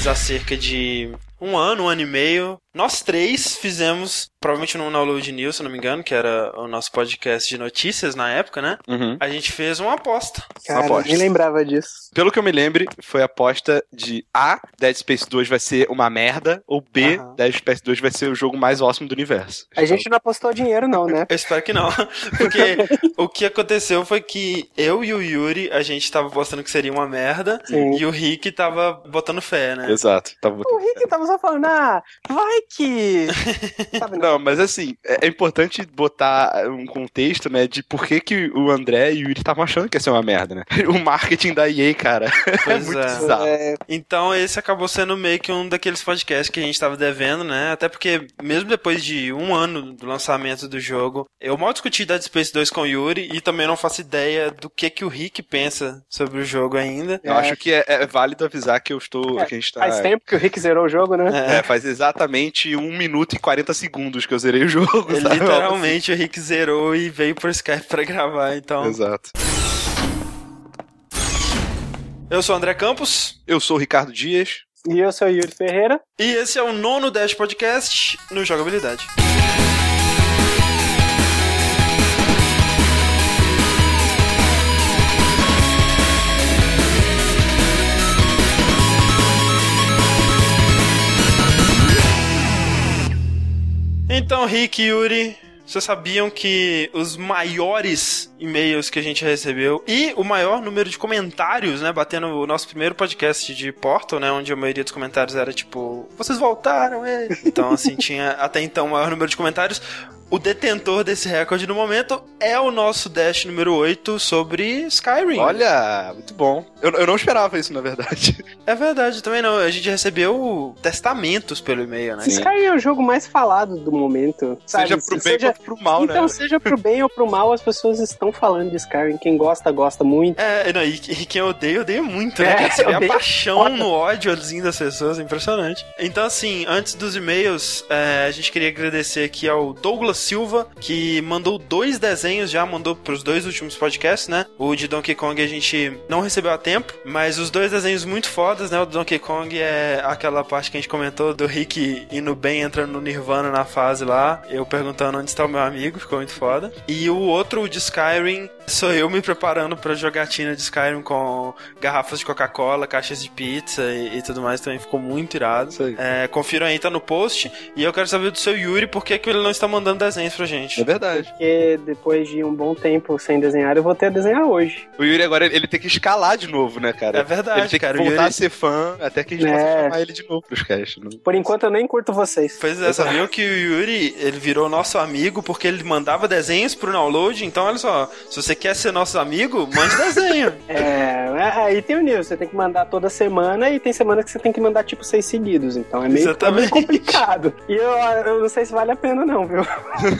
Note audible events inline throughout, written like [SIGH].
atrás, há cerca de um ano, um ano e meio, nós três fizemos, provavelmente no Download News, se não me engano, que era o nosso podcast de notícias na época, né? Uhum. A gente fez uma aposta. Cara, aposta. nem lembrava disso. Pelo que eu me lembre, foi a aposta de A, Dead Space 2 vai ser uma merda, ou B, Aham. Dead Space 2 vai ser o jogo mais awesome do universo. A gente não apostou dinheiro, não, né? Eu espero que não. [LAUGHS] Porque o que aconteceu foi que eu e o Yuri, a gente tava apostando que seria uma merda, Sim. e o Rick tava botando fé, né? Exato. Tava O Rick tava só falando, ah, vai que. Sabe, não. Não, mas assim, é é importante botar um contexto, né, de por que, que o André e o Yuri estavam achando que ia ser uma merda, né? [LAUGHS] O marketing da EA, cara, [LAUGHS] é Pois muito é. bizarro. É, Então esse acabou sendo meio que um daqueles podcasts que a gente tava devendo, né? Até porque, mesmo depois de um ano do lançamento do jogo, eu mal discuti Dead Space 2 com o Yuri e também não faço ideia do que que o Rick pensa sobre o jogo ainda. Eu acho que é, é válido avisar que eu estou. É, que a gente tá, faz tempo que o Rick zerou o jogo, né? É, faz exatamente 1 minuto e 40 segundos que eu zerei o jogo, sabe? literalmente o Rick zerou e veio por Skype pra gravar, então. Exato. Eu sou o André Campos Eu sou o Ricardo Dias. E eu sou o Yuri Ferreira. e esse é o nono Dash Podcast no Jogabilidade. Então, Rick e Yuri, vocês sabiam que os maiores e-mails que a gente recebeu e o maior número de comentários, né, batendo o nosso primeiro podcast de Portal, né, onde a maioria dos comentários era tipo, vocês voltaram, é. Então, assim, [LAUGHS] tinha até então o maior número de comentários. O detentor desse recorde no momento é o nosso Dash número 8 sobre Skyrim. Olha, muito bom. Eu, eu não esperava isso, na verdade. [LAUGHS] É verdade, também não. A gente recebeu testamentos pelo e-mail, né? Sim. Skyrim é o jogo mais falado do momento. Sabe? seja pro bem Seja- ou pro mal, então, né? seja pro bem ou pro mal, as pessoas estão falando de Skyrim. Quem gosta, gosta muito. É, não, e, e quem odeia, odeia muito, né? É? Você vê a paixão foda. no ódiozinho das pessoas, é impressionante. Então, assim, antes dos e-mails, é, a gente queria agradecer aqui ao Douglas Silva, que mandou dois desenhos já, mandou pros dois últimos podcasts, né? O de Donkey Kong a gente não recebeu a tempo, mas os dois desenhos muito fodas, né? O do Donkey Kong é aquela parte que a gente comentou do Rick indo bem, entrando no Nirvana na fase lá, eu perguntando onde está o meu amigo, ficou muito foda. E o outro, o de Skyrim, sou eu me preparando pra jogatina de Skyrim com garrafas de Coca-Cola, caixas de pizza e, e tudo mais, também ficou muito irado. Isso aí. É, confiram aí, tá no post. E eu quero saber do seu Yuri, por que, que ele não está mandando desenhos pra gente? É verdade. Porque depois de um bom tempo sem desenhar, eu vou ter a desenhar hoje. O Yuri agora ele tem que escalar de novo, né, cara? É verdade, ele tem cara, que voltar Yuri- a ser fã até que a gente É. possa chamar ele de novo pros casts. Né? Por enquanto eu nem curto vocês. Pois é, sabiam que o Yuri, ele virou nosso amigo porque ele mandava desenhos pro download, então olha só, se você quer ser nosso amigo, mande desenho. [LAUGHS] É, aí tem o nível, você tem que mandar toda semana e tem semana que você tem que mandar tipo seis seguidos, então é meio, é meio Exatamente. complicado. E eu, eu não sei se vale a pena não, viu?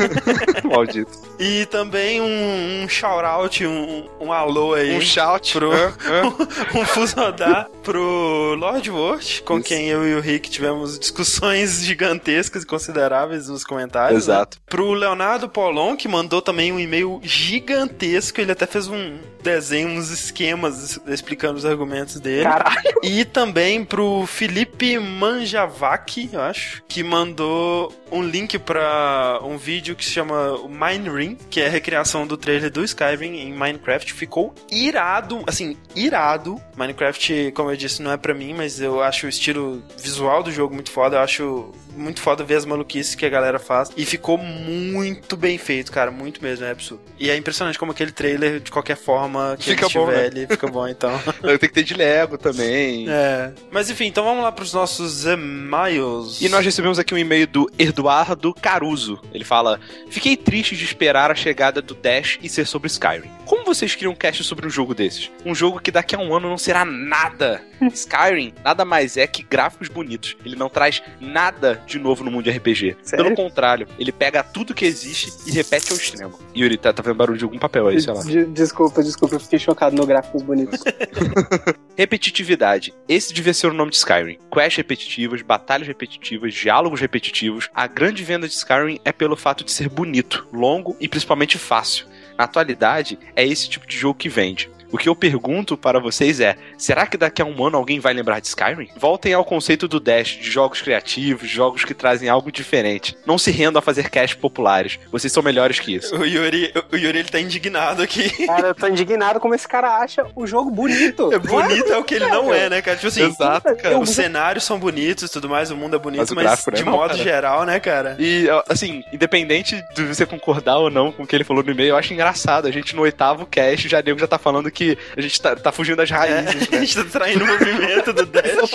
[LAUGHS] Maldito. E também um, um shout-out, um, um alô aí. Um shout. Pro-? Hã? [LAUGHS] um fusodar pro Lord Wort, com Isso. quem eu e o Rick tivemos discussões gigantescas e consideráveis nos comentários. né? Exato. Pro Leonardo Paulon, que mandou também um e-mail gigantesco, ele até fez um desenho, uns esquemas explicando os argumentos dele. Caralho. E também pro Felipe Manjavac, eu acho, que mandou um link pra um vídeo que se chama Mine Ring, que é a recriação do trailer do Skyrim em Minecraft. Ficou irado, assim, irado. Minecraft, como eu disse, não é pra mim, mas eu acho o estilo visual do jogo muito foda. Eu acho muito foda ver as maluquices que a galera faz. E ficou muito bem feito, cara. Muito mesmo, é absurdo. E é impressionante como aquele trailer, de qualquer forma que Fica ele bom, tiver, né? ele fica bom, então. [LAUGHS] Tem que ter de Lego também. É. Mas enfim, então vamos lá pros nossos e-mails. E nós recebemos aqui um e-mail do Eduardo Caruso. Ele fala: Fiquei triste de esperar a chegada do Dash e ser sobre Skyrim. Como vocês criam um cast sobre um jogo desses? Um jogo que daqui a um ano não será nada. [LAUGHS] Skyrim nada mais é que gráficos bonitos. Ele não traz nada de novo no mundo de RPG. Sério? Pelo contrário, ele pega tudo que existe e repete ao extremo. Yuri, tá, tá vendo barulho de algum papel aí, sei lá. De- desculpa, desculpa, eu fiquei chocado no gráficos bonitos. [LAUGHS] Repetitividade. Esse devia ser o nome de Skyrim. Quests repetitivas, batalhas repetitivas, diálogos repetitivos. A grande venda de Skyrim é pelo fato de ser bonito, longo e principalmente fácil. Na atualidade, é esse tipo de jogo que vende. O que eu pergunto para vocês é: será que daqui a um ano alguém vai lembrar de Skyrim? Voltem ao conceito do Dash, de jogos criativos, jogos que trazem algo diferente. Não se rendam a fazer cash populares. Vocês são melhores que isso. O Yuri, o Yuri ele tá indignado aqui. Cara, eu tô indignado como esse cara acha o jogo bonito. É bonito é o que ele não é, né, cara? Tipo assim, Exato, cara. os cenários são bonitos e tudo mais, o mundo é bonito, Mas mas, é de não, modo cara. geral, né, cara? E, assim, independente de você concordar ou não com o que ele falou no e-mail, eu acho engraçado. A gente no oitavo cast, já nego já tá falando que a gente tá, tá fugindo das É, raízes, [LAUGHS] a né? gente tá traindo o movimento do Dash.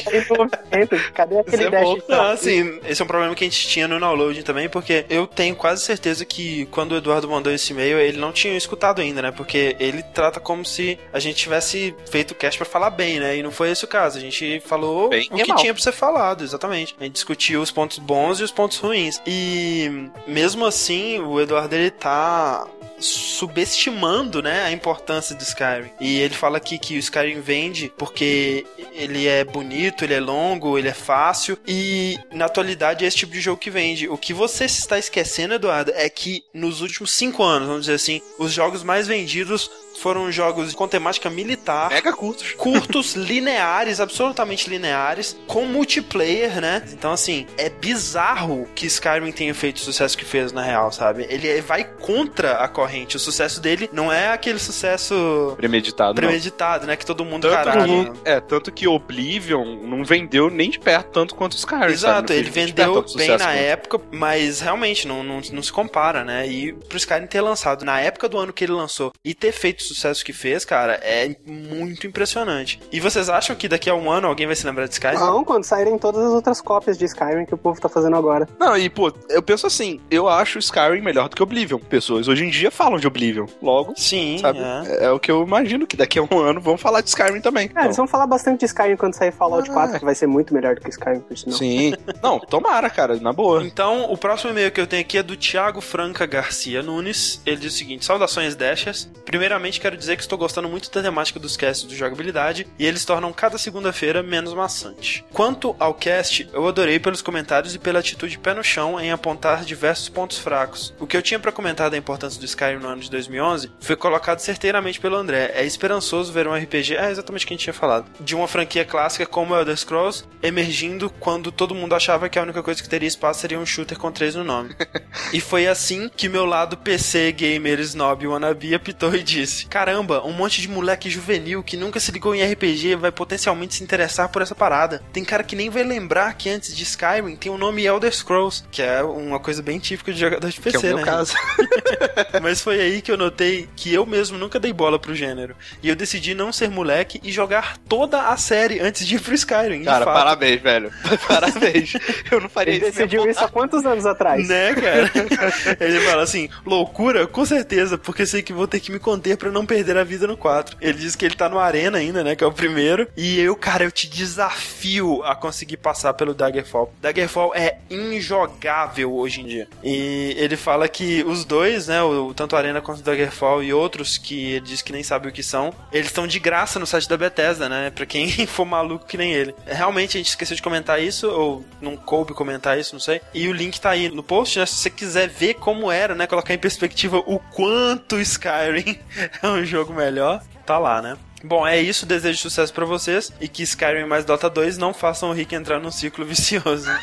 Cadê aquele Isso é dash? bom. Não, assim, esse é um problema que a gente tinha no download também, porque eu tenho quase certeza que quando o Eduardo mandou esse e-mail, ele não tinha escutado ainda, né? Porque ele trata como se a gente tivesse feito o cast pra falar bem, né? E não foi esse o caso. A gente falou Bem o que mal. tinha pra ser falado, exatamente. A gente discutiu os pontos bons e os pontos ruins. E mesmo assim, o Eduardo ele tá subestimando, né, a importância do Skyrim. E ele fala aqui que o Skyrim vende porque ele é bonito, ele é longo, ele é fácil e na atualidade é esse tipo de jogo que vende. O que você está esquecendo, Eduardo, é que nos últimos cinco anos, vamos dizer assim, os jogos mais vendidos foram jogos com temática militar. Mega curtos. Curtos, [LAUGHS] lineares, absolutamente lineares, com multiplayer, né? Então, assim, é bizarro que Skyrim tenha feito o sucesso que fez, na real, sabe? Ele vai contra a corrente. O sucesso dele não é aquele sucesso Premeditado, não. premeditado, né? Que todo mundo, Tanto caralho. é, tanto que Oblivion não vendeu nem de perto tanto quanto Skyrim. Exato? Não ele vendeu bem na quanto. época, mas realmente não, não, não se compara, né? E pro Skyrim ter lançado na época do ano que ele lançou e ter feito sucesso que fez, cara, é muito impressionante. E vocês acham que daqui a um ano alguém vai se lembrar de Skyrim? Não, quando saírem todas as outras cópias de Skyrim que o povo tá fazendo agora. Não, e pô, eu penso assim, eu acho Skyrim melhor do que Oblivion. Pessoas hoje em dia falam de Oblivion. Logo, Sim, sabe? é. É. o que eu imagino que daqui a um ano vão falar de Skyrim também. É, eles vão falar bastante de Skyrim quando sair Fallout Ah. 4, que vai ser muito melhor do que Skyrim, por sinal. Sim. Não, tomara, cara, na boa. Então, o próximo e-mail que eu tenho aqui é do Thiago Franca Garcia Nunes. Ele diz o seguinte: Saudações Dashers. Primeiramente, quero dizer que estou gostando muito da temática dos casts do jogabilidade e eles tornam cada segunda-feira menos maçante. Quanto ao cast, eu adorei pelos comentários e pela atitude pé no chão em apontar diversos pontos fracos. O que eu tinha para comentar da importância do Skyrim no ano de 2011 foi colocado certeiramente pelo André. É esperançoso ver um RPG, é exatamente o que a gente tinha falado, de uma franquia clássica como Elder Scrolls emergindo quando todo mundo achava que a única coisa que teria espaço seria um shooter com três no nome. [LAUGHS] e foi assim que meu lado PC gamer snob wannabe apitou e disse: Caramba, um monte de moleque juvenil que nunca se ligou em RPG vai potencialmente se interessar por essa parada. Tem cara que nem vai lembrar que antes de Skyrim tem o nome Elder Scrolls, que é uma coisa bem típica de jogador de Que é PC, o meu né? caso. [LAUGHS] Mas foi aí que eu notei que eu mesmo nunca dei bola pro gênero. E eu decidi não ser moleque e jogar toda a série antes de ir pro Skyrim. de Cara, fato. parabéns, velho. [LAUGHS] Parabéns. Eu não faria Ele isso. decidiu isso há quantos anos atrás? Né, cara? [LAUGHS] Ele fala assim: loucura? Com certeza, porque sei que vou ter que me conter pra não perder a vida no 4. Ele diz que ele tá no Arena ainda, né? Que é o primeiro. E eu, cara, eu te desafio a conseguir passar pelo Daggerfall. Daggerfall é injogável hoje em dia. E ele fala que os dois, né? O, tanto Arena quanto Daggerfall e outros que ele diz que nem sabe o que são, eles estão de graça no site da Bethesda, né? Pra quem [LAUGHS] for maluco que nem ele. Realmente a gente esqueceu de comentar isso, ou não coube comentar isso, não sei. E o link tá aí no post, né? Se você quiser ver como era, né? Colocar em perspectiva o quanto Skyrim [LAUGHS] [LAUGHS] um jogo melhor, tá lá, né? Bom, é isso. Desejo sucesso pra vocês e que Skyrim mais Dota 2 não façam o Rick entrar num ciclo [LAUGHS] vicioso. [LAUGHS]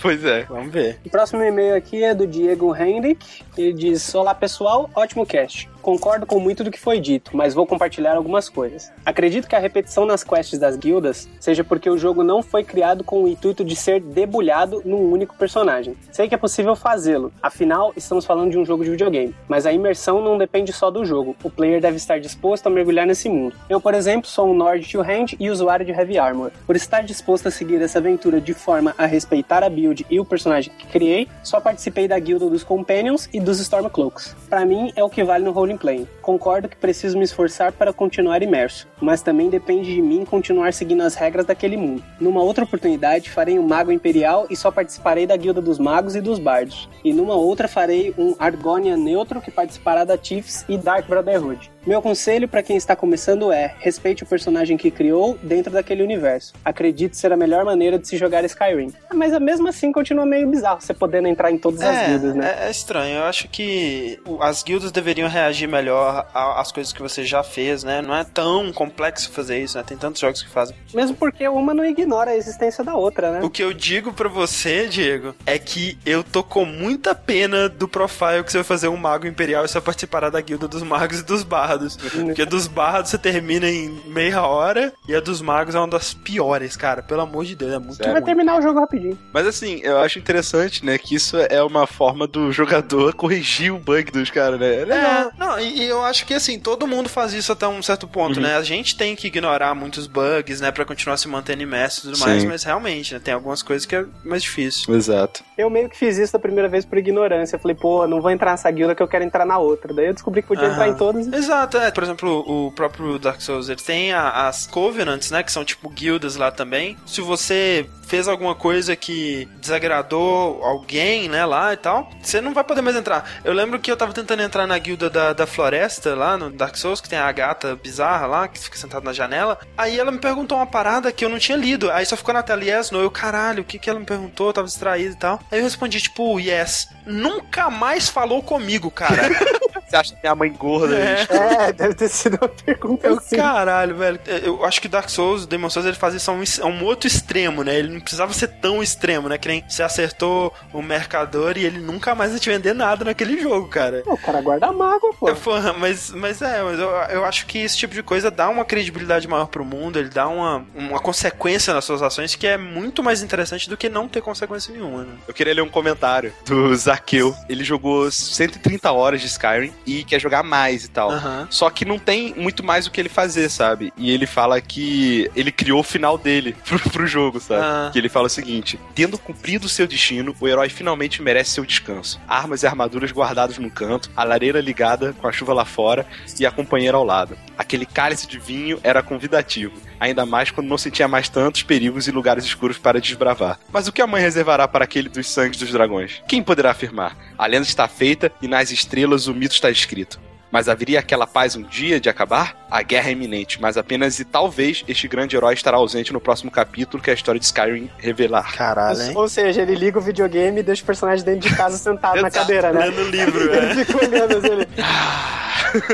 Pois é. Vamos ver. O próximo e-mail aqui é do Diego Henrique. Ele diz: Olá pessoal, ótimo cast. Concordo com muito do que foi dito, mas vou compartilhar algumas coisas. Acredito que a repetição nas quests das guildas seja porque o jogo não foi criado com o intuito de ser debulhado num único personagem. Sei que é possível fazê-lo, afinal, estamos falando de um jogo de videogame, mas a imersão não depende só do jogo. O player deve estar disposto a mergulhar nesse mundo. Eu, por exemplo, sou um Nord to Hand e usuário de Heavy Armor. Por estar disposto a seguir essa aventura de forma a respeitar a build e o personagem que criei, só participei da guilda dos Companions e dos Stormcloaks. Para mim, é o que vale no roleplay. Concordo que preciso me esforçar para continuar imerso, mas também depende de mim continuar seguindo as regras daquele mundo. Numa outra oportunidade, farei um Mago Imperial e só participarei da guilda dos Magos e dos Bardos. E numa outra farei um Argonia neutro que participará da Chiefs e Dark Brotherhood. Meu conselho para quem está começando é: respeite o personagem que criou dentro daquele universo. Acredite ser a melhor maneira de se jogar Skyrim. Ah, mas mesmo assim continua meio bizarro você podendo entrar em todas as É, guildas, né? é, é estranho. Eu acho que as guildas deveriam reagir melhor às coisas que você já fez, né? Não é tão complexo fazer isso, né? Tem tantos jogos que fazem. Mesmo porque uma não ignora a existência da outra, né? O que eu digo pra você, Diego, é que eu tô com muita pena do profile que você vai fazer um mago imperial e você vai participar da guilda dos magos e dos bardos. Porque a dos bardos você termina em meia hora e a dos magos é uma das piores, cara. Pelo amor de Deus, é muito Sério? Vai ruim. terminar o jogo rapidinho. Mas assim, eu acho interessante, né, que isso é uma forma do jogador [LAUGHS] corrigir o bug dos caras, né? É legal. É, não, e, e eu acho que assim, todo mundo faz isso até um certo ponto, Uhum. né? A gente tem que ignorar muitos bugs, né, Pra continuar se mantendo imerso e tudo mais, Sim. mas realmente, né, tem algumas coisas que é mais difícil. Exato. Eu meio que fiz isso da primeira vez por ignorância. Falei, pô, não vou entrar nessa guilda que eu quero entrar na outra. Daí eu descobri que podia entrar em todas. Exato, é. Por exemplo, o próprio Dark Souls, ele tem a- as Covenants, né? Que são tipo guildas lá também. Se você fez alguma coisa que desagradou alguém, né, lá e tal, você não vai poder mais entrar. Eu lembro que eu tava tentando entrar na guilda da, da floresta lá no Dark Souls, que tem a gata bizarra lá, que fica sentada na janela. Aí ela me perguntou uma parada que eu não tinha lido. Aí só ficou na tela yes, no. Eu, caralho, o que que ela me perguntou? Eu tava distraído e tal. Aí eu respondi, tipo, yes. Nunca mais falou comigo, cara. [LAUGHS] Você acha que minha mãe gorda? É. gente? É, deve ter sido uma pergunta Eu, assim. caralho, velho. Eu acho que Dark Souls, Demon Souls, ele faz isso a um, a um outro extremo, né? Ele não precisava ser tão extremo, né? Que nem você acertou o mercador e ele nunca mais vai te vender nada naquele jogo, cara. O cara guarda mágoa, pô. É, porra, mas, mas é, mas eu, eu acho que esse tipo de coisa dá uma credibilidade maior pro mundo, ele dá uma, uma consequência nas suas ações que é muito mais interessante do que não ter consequência nenhuma, né? Eu queria ler um comentário do Zaqueu. Ele jogou 130 horas de Skyrim e quer jogar mais e tal. Aham. Só que não tem muito mais o que ele fazer, sabe? E ele fala que ele criou o final dele [LAUGHS] pro, pro jogo, sabe? Ah. Que ele fala o seguinte: tendo cumprido seu destino, o herói finalmente merece seu descanso. Armas e armaduras guardadas num canto, a lareira ligada com a chuva lá fora e a companheira ao lado. Aquele cálice de vinho era convidativo, ainda mais quando não sentia mais tantos perigos e lugares escuros para desbravar. Mas o que a mãe reservará para aquele dos sangues dos dragões? Quem poderá afirmar? A lenda está feita e nas estrelas o mito está escrito. Mas haveria aquela paz um dia de acabar? A guerra é iminente, mas apenas e talvez este grande herói estará ausente no próximo capítulo que a história de Skyrim revelar. Caralho, hein? Ou seja, ele liga o videogame e deixa o personagem dentro de casa sentado na cadeira, né? Lendo o livro, Ele é. fica olhando assim, ele...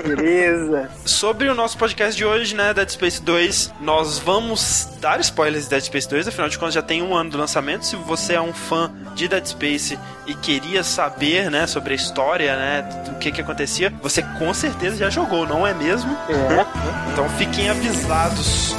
Beleza. Sobre o nosso podcast de hoje, né, Dead Space 2, nós vamos dar spoilers de Dead Space 2, afinal de contas já tem um ano do lançamento. Se você é um fã de Dead Space e queria saber, né, sobre a história, né, do que que acontecia, você com certeza já jogou, não é mesmo? É. Então fiquem avisados.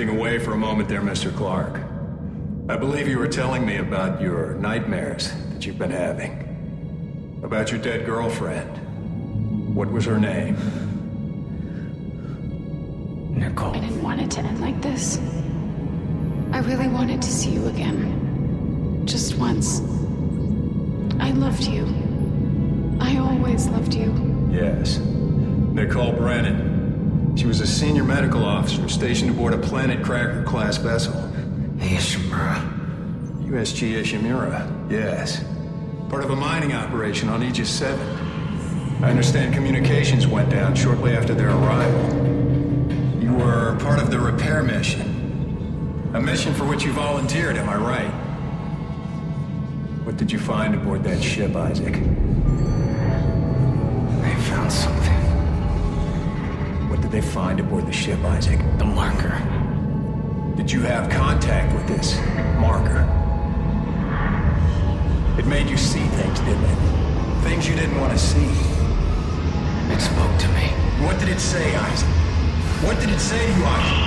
Drifting away for a moment there, Mr. Clark. I believe you were telling me about your nightmares that you've been having. About your dead girlfriend. What was her name? Nicole. I didn't want it to end like this. I really wanted to see you again. Just once. I loved you. I always loved you. Yes. Nicole Brennan. She was a senior medical officer stationed aboard a Planet Cracker class vessel. Ishimura. USG Ishimura, yes. Part of a mining operation on Aegis 7. I understand communications went down shortly after their arrival. You were part of the repair mission. A mission for which you volunteered, am I right? What did you find aboard that ship, Isaac? They found something did they find aboard the ship, Isaac? The marker. Did you have contact with this marker? It made you see things, didn't it? Things you didn't want to see. It spoke to me. What did it say, Isaac? What did it say to you, Isaac?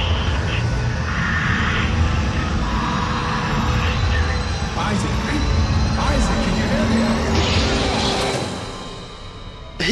Isaac, Isaac, can you hear me?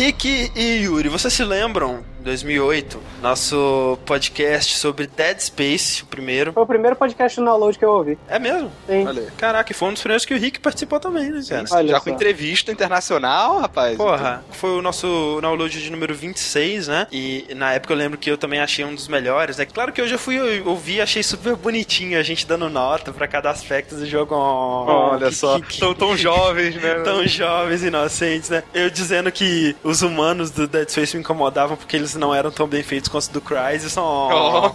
Rick e Yuri, vocês se lembram 2008, nosso podcast sobre Dead Space, o primeiro. Foi o primeiro podcast do download que eu ouvi. É mesmo? Sim. Olha. Caraca, e foi um dos primeiros que o Rick participou também, né, cara? Olha Já só. com entrevista internacional, rapaz. Porra, foi o nosso download de número 26, né? E na época eu lembro que eu também achei um dos melhores, né? Claro que hoje eu fui ouvir e achei super bonitinho a gente dando nota pra cada aspecto do jogo. Oh, Olha que- só, que- que- tão, tão jovens, né? [LAUGHS] Tão jovens, inocentes, né? Eu dizendo que os humanos do Dead Space me incomodavam porque eles não eram tão bem feitos quanto os do Crysis. Oh.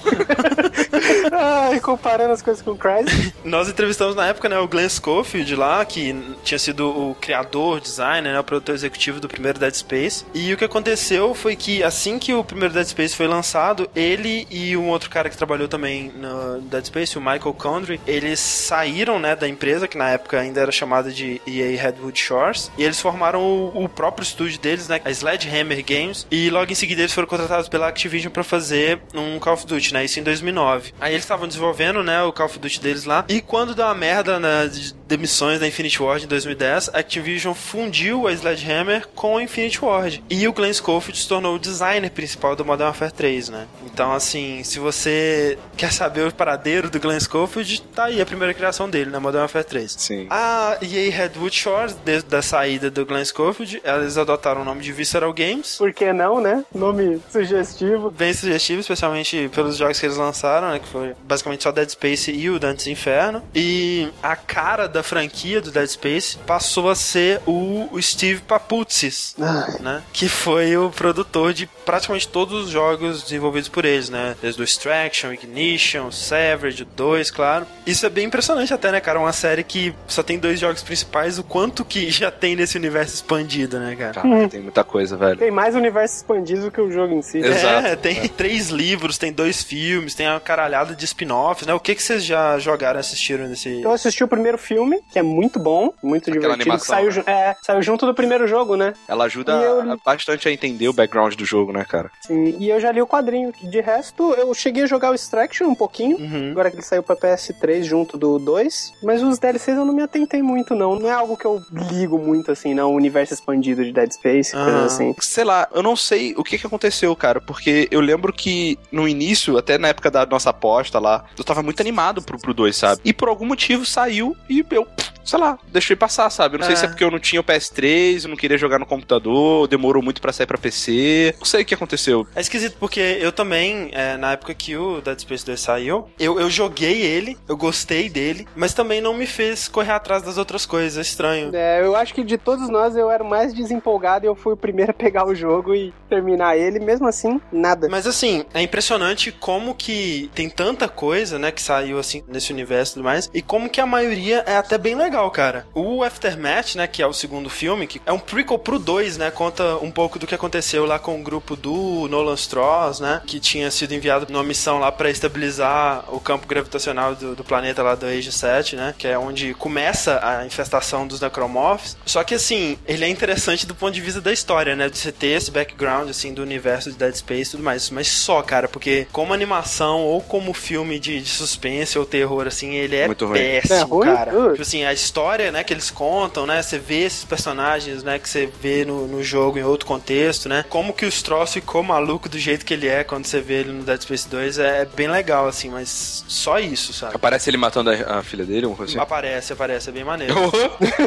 [LAUGHS] Ai, comparando as coisas com o Crysis. Nós entrevistamos na época, né, o Glenn Schofield lá, que tinha sido o criador, designer, né, o produtor executivo do primeiro Dead Space. E o que aconteceu foi que assim que o primeiro Dead Space foi lançado, ele e um outro cara que trabalhou também no Dead Space, o Michael Condry, eles saíram, né, da empresa, que na época ainda era chamada de EA Redwood Shores, e eles formaram o, o próprio estúdio deles, né, a Sledgehammer Games, e logo em seguida eles foram contratados pela Activision pra fazer um Call of Duty, né, isso em 2009. Aí eles estavam desenvolvendo, né, o Call of Duty deles lá, e quando deu uma merda de demissões da Infinity Ward em 2010, a Activision fundiu a Sledgehammer com a Infinity Ward. E o Glenn Schofield se tornou o designer principal do Modern Warfare 3, né? Então, assim, se você quer saber o paradeiro do Glenn Schofield, tá aí a primeira criação dele, na Modern Warfare 3. Sim. A EA Redwood Shores, desde a saída do Glenn Schofield, eles adotaram o nome de Visceral Games. Por que não, né? Nome sugestivo. Bem sugestivo, especialmente pelos jogos que eles lançaram, né? Que foi basicamente só Dead Space e o Dante's Inferno. E a cara da franquia do Dead Space passou a ser o, o Steve Paputzis, né? Que foi o produtor de praticamente todos os jogos desenvolvidos por eles, né? Desde o Extraction, Ignition, Savage, o 2, claro. Isso é bem impressionante até, né, cara? Uma série que só tem dois jogos principais, o quanto que já tem nesse universo expandido, né, cara? Caraca, tem muita coisa, velho. Tem mais universo expandido do que o jogo em si. Exato. É, tem três livros, tem dois filmes, tem uma caralhada de spin-offs, né? O que, que vocês já jogaram e assistiram nesse. Eu assisti o primeiro filme, que é muito bom, muito Aquela divertido. animação, saiu, né? é, saiu junto do primeiro jogo, né? Ela ajuda eu- bastante a entender o background do jogo, né, cara? Sim, e eu já li o quadrinho. De resto, eu cheguei a jogar o Extraction um pouquinho. Uhum. Agora que ele saiu pra PS3 junto do 2. Mas os DLCs eu não me atentei muito, não. Não é algo que eu ligo muito, assim, não. O universo expandido de Dead Space, Ah. coisas assim. Sei lá, eu não sei o que que aconteceu, cara, porque eu lembro que no início, até na época da nossa aposta lá, eu tava muito animado pro, pro 2, sabe? E por algum motivo saiu e eu, sei lá, deixei passar, sabe? Eu não sei É. se é porque eu não tinha o PS3, eu não queria jogar no computador, demorou muito pra sair pra PC. Não sei o que aconteceu. É esquisito porque eu também, é, na época que o Dead Space 2 saiu, eu, eu joguei ele, eu gostei dele, mas também não me fez correr atrás das outras coisas. É estranho. É, eu acho que de todos nós eu era o mais desempolgado e eu fui o primeiro a pegar o jogo e terminar ele. Mesmo assim, nada. Mas assim, é impressionante como que tem tanta coisa, né, que saiu assim nesse universo e tudo mais, e como que a maioria é até bem legal, cara. O Aftermath, né, que é o segundo filme, que é um prequel pro 2, né, conta um pouco do que aconteceu lá com o grupo do Nolan Strauss, né, que tinha sido enviado numa missão lá pra estabilizar o campo gravitacional do, do planeta lá do Age 7, né, que é onde começa a infestação dos necromorphs. Só que assim, ele é interessante do ponto de vista da história, né, de você ter esse background assim do universo de Dead Space e tudo mais, mas só, cara, porque como animação ou como filme de, de suspense ou terror assim, ele é Muito ruim. péssimo, É ruim? cara. Uh. Tipo assim, a história, né, que eles contam, né, você vê esses personagens, né, que você vê no, no jogo em outro contexto, né, como que o Stross ficou maluco do jeito que ele é quando você vê ele no Dead Space 2 é bem legal, assim, mas só isso, sabe? Aparece ele matando a, a filha dele, uma coisa assim. Aparece, aparece, é bem maneiro. [LAUGHS]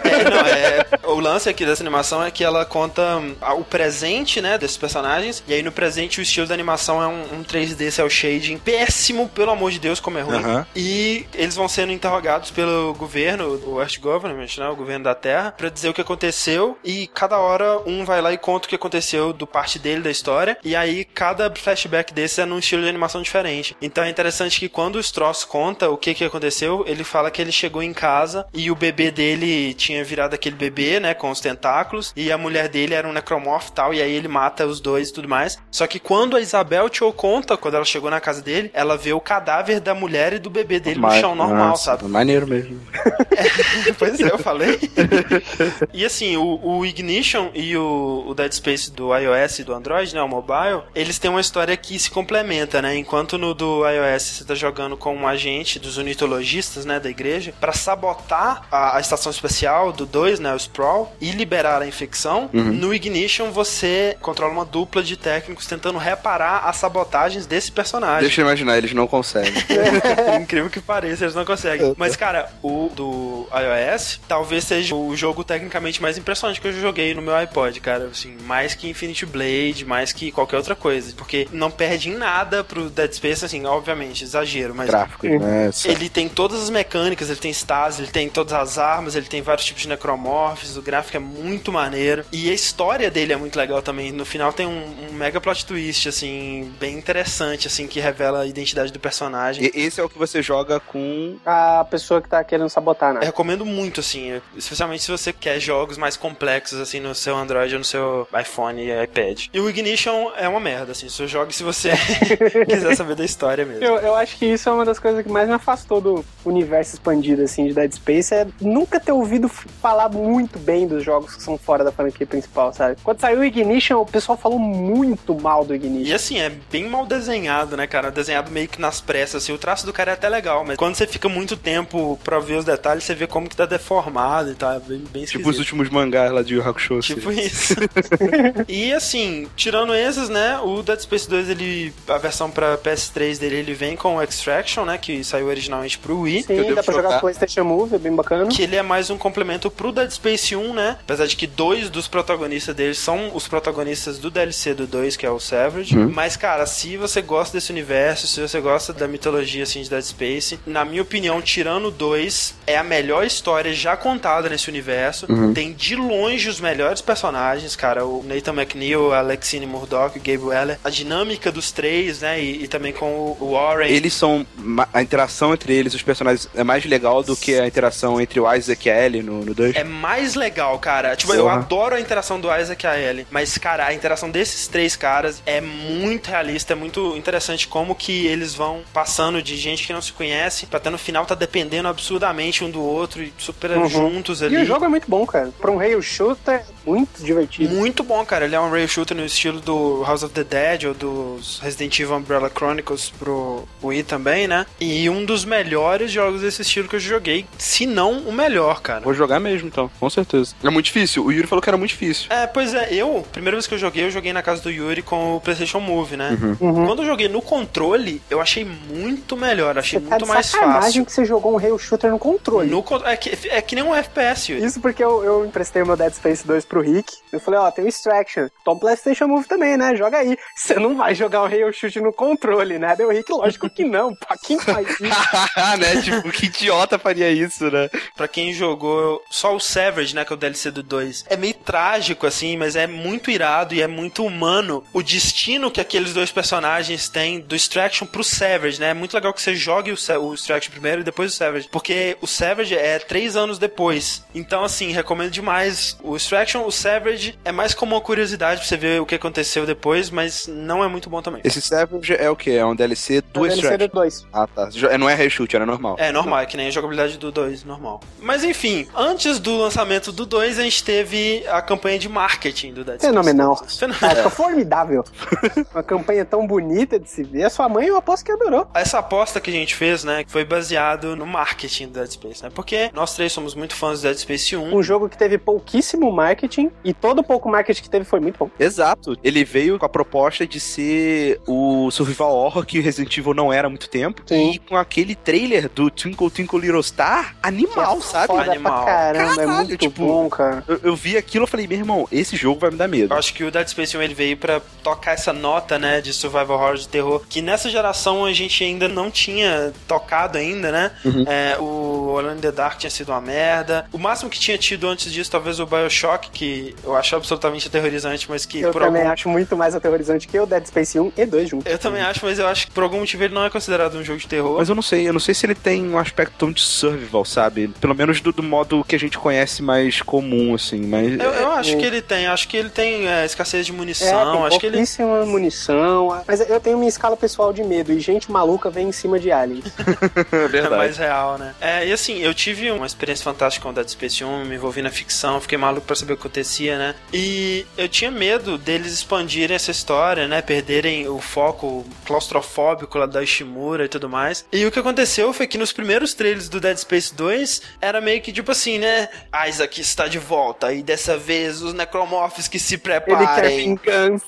É, não, é, o lance aqui dessa animação é que ela conta hum, o presente, né, desses personagens, e aí no presente o estilo da animação é um, um 3D cel shading péssimo, pelo amor de Deus, como é ruim. E eles vão sendo interrogados pelo governo, o Earth Government, né, o governo da Terra, pra dizer o que aconteceu, e cada hora um vai lá e conta o que aconteceu do parte dele da história, e aí cada flashback desse é num estilo de animação diferente. Então é interessante que quando o Stross conta o que que aconteceu, ele fala que ele chegou em casa e o bebê dele tinha virado aquele bebê, né, com os tentáculos, e a mulher dele era um necromorph e tal, e aí ele mata os dois e tudo mais. Só que quando a Isabel Cho conta, quando ela chegou na casa dele, ela vê o cadáver da mulher e do bebê dele no chão normal, Nossa, sabe? Maneiro mesmo. [LAUGHS] [LAUGHS] pois é, eu falei. [LAUGHS] e assim, o, o Ignition e o, o, Dead Space do iOS e do Android, né, o mobile, eles têm uma história que se complementa, né? Enquanto no do iOS você tá jogando com um agente dos unitologistas, né, da igreja, para sabotar a, a, estação especial do 2, né, o Sprawl, e liberar a infecção, uhum. no Ignition você controla uma dupla de técnicos tentando reparar as sabotagens desse personagem. Deixa eu imaginar, eles não conseguem. [LAUGHS] Incrível que pareça, eles não conseguem. Mas, cara, o do iOS talvez seja o jogo tecnicamente mais impressionante que eu joguei no meu iPod, cara. Assim, mais que Infinity Blade, mais que qualquer outra coisa. Porque não perde em nada pro Dead Space, assim, obviamente, exagero, mas. Gráfico, né? Ele tem todas as mecânicas, ele tem stats, ele tem todas as armas, ele tem vários tipos de necromorphs, o gráfico é muito maneiro. E a história dele é muito legal também. No final tem um, um mega plot twist, assim, bem interessante, assim, que revela a identidade do personagem. E esse é o que você joga com. A pessoa que tá querendo sabotar, né? Eu recomendo muito, assim, especialmente se você quer jogos mais complexos, assim, no seu Android ou no seu iPhone e iPad. E o Ignition é uma merda, assim, só jogue se você [LAUGHS] quiser saber da história mesmo. Eu, eu acho que isso é uma das coisas que mais me afastou do universo expandido, assim, de Dead Space, é nunca ter ouvido falar muito bem dos jogos que são fora da franquia principal, sabe? Quando saiu o Ignition, o pessoal falou muito mal do Ignition. E assim, é bem mal desenhado, né, cara? Desenhado meio que nas pressas, assim, o traço do cara é até legal, mas quando você fica muito tempo pra ver os detalhes, você vê como que tá deformado e tá bem, bem Tipo os últimos mangás lá de Yu Hakusho. Tipo assim. isso. [LAUGHS] e assim, tirando esses, né, o Dead Space 2, ele, a versão pra PS3 dele, ele vem com o Extraction, né, que saiu originalmente pro Wii. Sim, dá pra jogar com PlayStation Move, é bem bacana. Que ele é mais um complemento pro Dead Space 1, né, apesar de que dois dos protagonistas dele são os protagonistas do DLC do 2, que é o Savage. Uhum. Mas, cara, se você gosta desse universo, se você gosta da mitologia, assim, de Dead Space, na minha opinião, tirando o 2, é a melhor história já contada nesse universo. Uhum. Tem de longe os melhores personagens, cara. O Nathan McNeil, a Alexine Murdoch, o Gabe Weller. A dinâmica dos três, né? E, e, também com o Warren. Eles são. A interação entre eles, os personagens, é mais legal do que a interação entre o Isaac e a Ellie no 2. É mais legal, cara. Tipo, Porra. eu adoro a interação do Isaac e a Ellie. Mas, cara, a interação desses três caras é muito realista, é muito interessante como que eles vão passando de gente que não se conhece pra até no final tá dependendo absurdamente um do outro e super uhum. juntos ali. E o jogo é muito bom, cara. Pra um rail shooter, muito divertido. Muito bom, cara. Ele é um rail shooter no estilo do House of the Dead ou dos Resident Evil Umbrella Chronicles pro Wii também, né? E um dos melhores jogos desse estilo que eu joguei, se não o melhor, cara. Vou jogar mesmo, então, com certeza. É muito difícil. O Yuri falou que era muito difícil. É, pois é. Eu, primeira vez que eu joguei, eu joguei na casa do Yuri com o PlayStation Move, né? Uhum. Uhum. Quando eu joguei no controle, eu achei muito melhor, achei você muito tá mais fácil. que você jogou um rail shooter no controle. No, é, que, é que nem um FPS. Yuri. Isso porque eu, eu emprestei o meu Dead Space 2 pro Rick. Eu falei, ó, oh, tem o Extraction. Toma PlayStation Move também, né? Joga aí. [LAUGHS] Você não vai jogar um rail shooter no controle, né? Deu Rick, lógico que não. Pra quem faz isso? [LAUGHS] né? Tipo, que idiota faria isso, né? Pra quem jogou só o Savage, né? Que é o DLC do 2. É meio trágico, assim, mas é muito irado e é muito humano o destino que aqueles dois personagens têm do Extraction pro Savage, né? É muito legal que você jogue o, o Extraction primeiro e depois o Savage. Porque o Savage é três anos depois. Então, assim, recomendo demais o Extraction. O Savage é mais como uma curiosidade pra você ver o que aconteceu depois, mas não é muito bom também. Esse Savage é o que? É um DLC do é Extraction? DLC do 2. Ah, tá. Não é reshoot, era normal. É normal, é que nem a jogabilidade do 2, normal. Mas enfim, antes do lançamento do 2, a gente teve a campanha de marketing do Dead Space. Fenomenal. Fenomenal. É, formidável. [LAUGHS] Uma campanha tão bonita de se ver. A sua mãe, eu aposto que adorou. Essa aposta que a gente fez, né, foi baseado no marketing do Dead Space, né? Porque nós três somos muito fãs do Dead Space 1. Um jogo que teve pouquíssimo marketing e todo o pouco marketing que teve foi muito bom. Exato. Ele veio com a proposta de ser o survival horror que Resident Evil não era há muito tempo. Sim. E com aquele trailer do Twinkle Twinkle Little Star, animal, é sabe? Foda animal. Pra caramba, Caralho, é muito tipo, bom, cara. Eu, eu vi aquilo e falei, meu irmão, esse jogo vai me dar medo. Eu acho que o Dead Space 1 ele veio para tocar essa nota, né, de survival horror de terror, que nessa geração a gente ainda não tinha tocado ainda, né? Uhum. É, o Alone in the Dark tinha sido uma merda. O máximo que tinha tido antes disso, talvez o BioShock, que eu acho absolutamente aterrorizante, mas que Eu por também algum... acho muito mais aterrorizante que o Dead Space 1 e 2 juntos. Eu também acho, mas eu acho que por algum motivo ele não é considerado um jogo de terror. Mas eu não sei, eu não sei se ele tem um aspecto tão de survival, sabe? Pelo menos do, do modo que a gente conhece mais comum, assim, mas... Eu, eu acho é- que ele tem, acho que ele tem é, escassez de É, munição, tem acho que ele. pouquíssima munição. Mas eu tenho minha escala pessoal de medo e gente maluca vem em cima de aliens. [LAUGHS] é É mais real, né? É, e assim, eu tive uma experiência fantástica com o Dead Space 1, me envolvi na ficção, fiquei maluco pra saber o que acontecia, né? E eu tinha medo deles expandirem essa história, né? Perderem o foco claustrofóbico lá da Ishimura e tudo mais. E o que aconteceu foi que nos primeiros trailers do Dead Space 2 era meio que tipo assim, né? Isaac está de volta e dessa vez os necromorphs que se Ele quer preparem.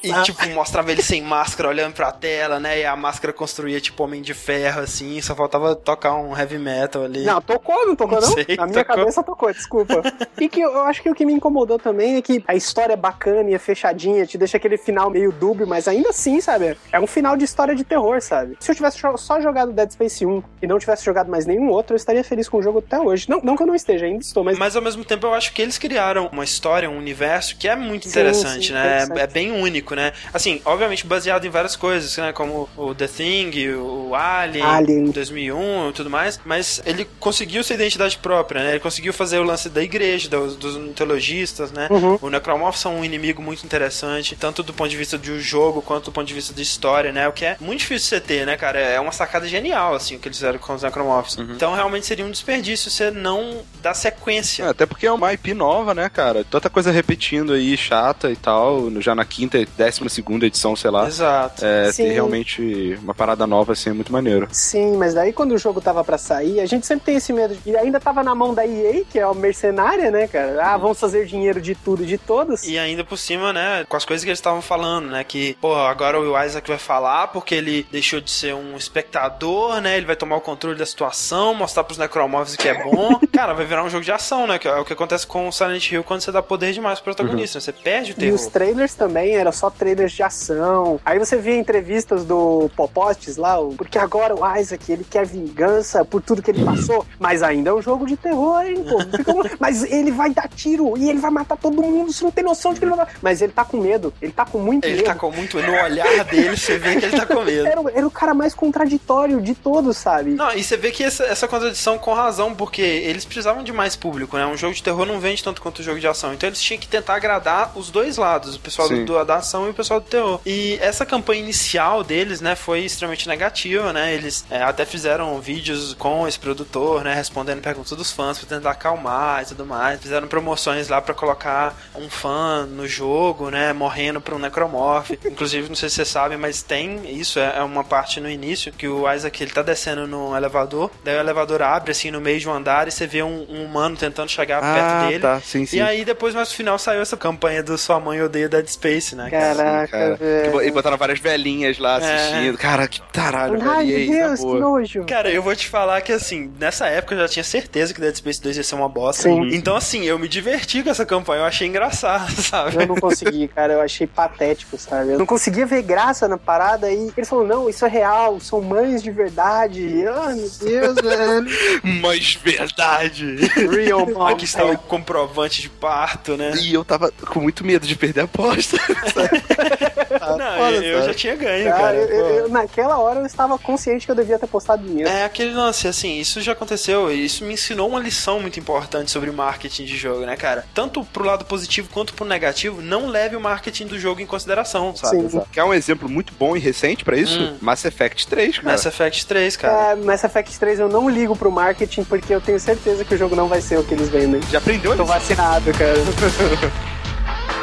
E, tipo, mostrava ele sem máscara olhando pra tela, né? E a máscara construía, tipo, Homem de Ferro, assim. Só faltava tocar um heavy metal ali. Não, tocou, não tocou, Não não? sei, Na minha tocou. cabeça tocou, desculpa. [LAUGHS] e que eu acho que o que me incomodou também é que a história é bacana e é fechadinha, te deixa aquele final meio dúbio, mas ainda assim, sabe? É um final de história de terror, sabe? Se eu tivesse só jogado Dead Space 1 e não tivesse jogado mais nenhum outro, eu estaria feliz com o jogo até hoje. Não, não que eu não esteja, ainda estou, mas. Mas ao mesmo tempo eu acho que eles criaram uma história, um universo que é muito Sim, interessante, sim, né? interessante. É, é bem único, né? Assim, obviamente baseado em várias coisas, né? Como o The Thing, o Alien, Alien. 2001 e tudo mais. Mas ele conseguiu sua identidade própria, né? Ele conseguiu fazer o lance da igreja, dos, dos mitologistas, né? Uhum. O Necromorph são um inimigo muito interessante, tanto do ponto de vista um jogo quanto do ponto de vista de história, né? O que é muito difícil de você ter, né, cara? É uma sacada genial, assim, o que eles fizeram com os Necromorphs. Então realmente seria um desperdício você não dar sequência. É, até porque é uma IP nova, né, cara? Tanta coisa repetindo aí, chata e tal, já na quinta, décima segunda edição, sei lá. Exato. É, Sim. ter realmente uma parada nova, assim, é muito maneiro. Sim, mas daí quando o jogo tava pra sair, a gente sempre tem esse medo. de- E ainda tava na mão da EA, que é a mercenária, né, cara? Ah, vamos fazer dinheiro de tudo e de todos. E ainda por cima, né, com as coisas que eles estavam falando, né, que, pô, agora o Will Isaac vai falar porque ele deixou de ser um espectador, né, ele vai tomar o controle da situação, mostrar pros necromorphs que é bom. [LAUGHS] Cara, vai virar um jogo de ação, né, que é o que acontece com o Silent Hill quando você dá poder demais pro protagonista, né, você perde o E os terror. trailers também eram só trailers de ação. Aí você via entrevistas do Popostes lá, porque agora o Isaac ele quer vingança por tudo que ele passou, [LAUGHS] mas ainda é um jogo de terror, hein, pô. [LAUGHS] Mas ele vai dar tiro e ele vai matar todo mundo, você não tem noção de que ele vai. Mas ele tá com medo, ele tá com muito Ele medo. tá com muito no olhar dele, você vê que ele tá com medo. [LAUGHS] Era, o- era o cara mais contraditório de todos, sabe? Não, e você vê que essa, essa contradição com razão, porque eles precisavam de mais público, né? Um jogo de terror não vende tanto quanto o jogo de ação. Então eles tinham que tentar agradar os dois lados, o pessoal do, da ação e o pessoal do terror. E essa campanha inicial deles, né, foi extremamente negativa, né? Eles é, até fizeram vídeos com esse produtor, né, respondendo perguntas dos fãs pra tentar acalmar e tudo mais. Fizeram promoções lá pra colocar um fã no jogo, né, morrendo pra um necromorph. Inclusive, não sei se vocês sabem, mas tem isso, é é uma parte no início que o Isaac ele tá descendo no elevador, daí o elevador abre assim no meio de um andar e você vê um, um humano tentando chegar perto dele. tá, sim, sim. E aí depois mais no final saiu essa campanha do Sua Mãe Odeia Dead Space, né? cara? Caraca, Cara, velho. e botaram várias velhinhas lá assistindo. Cara, que taralho, Ai, velho. Deus, que nojo. Cara, eu vou te falar que assim, nessa época eu já tinha certeza que Dead Space 2 ia ser uma bosta. Sim. Então assim, eu me diverti com essa campanha, eu achei engraçado, [LAUGHS] sabe? Eu não consegui, cara. Eu achei patético, sabe? Eu não conseguia ver graça na parada e eles falaram, não, isso é real, são mães de verdade. Ah, meu Deus, [LAUGHS] velho. Mas verdade. Real mom. Aqui está o comprovante de parto, né? E eu tava com muito medo de perder a aposta. [LAUGHS] Não, foda, eu, já tinha ganho, Cara, cara. eu- eu- naquela hora eu estava consciente que eu devia ter postado dinheiro. É aquele lance, assim, isso já aconteceu e isso me ensinou uma lição muito importante sobre marketing de jogo, né, cara? Tanto pro lado positivo quanto pro negativo, não leve o marketing do jogo em consideração, sabe? Sim. Quer um exemplo muito bom e recente pra isso? Hum. Mass Effect 3, cara. Mass Effect 3, cara. É, Mass Effect 3 eu não ligo pro marketing porque eu tenho certeza que o jogo não vai ser o que eles vendem. Já aprendeu a Tô lição? vacinado, cara. [LAUGHS]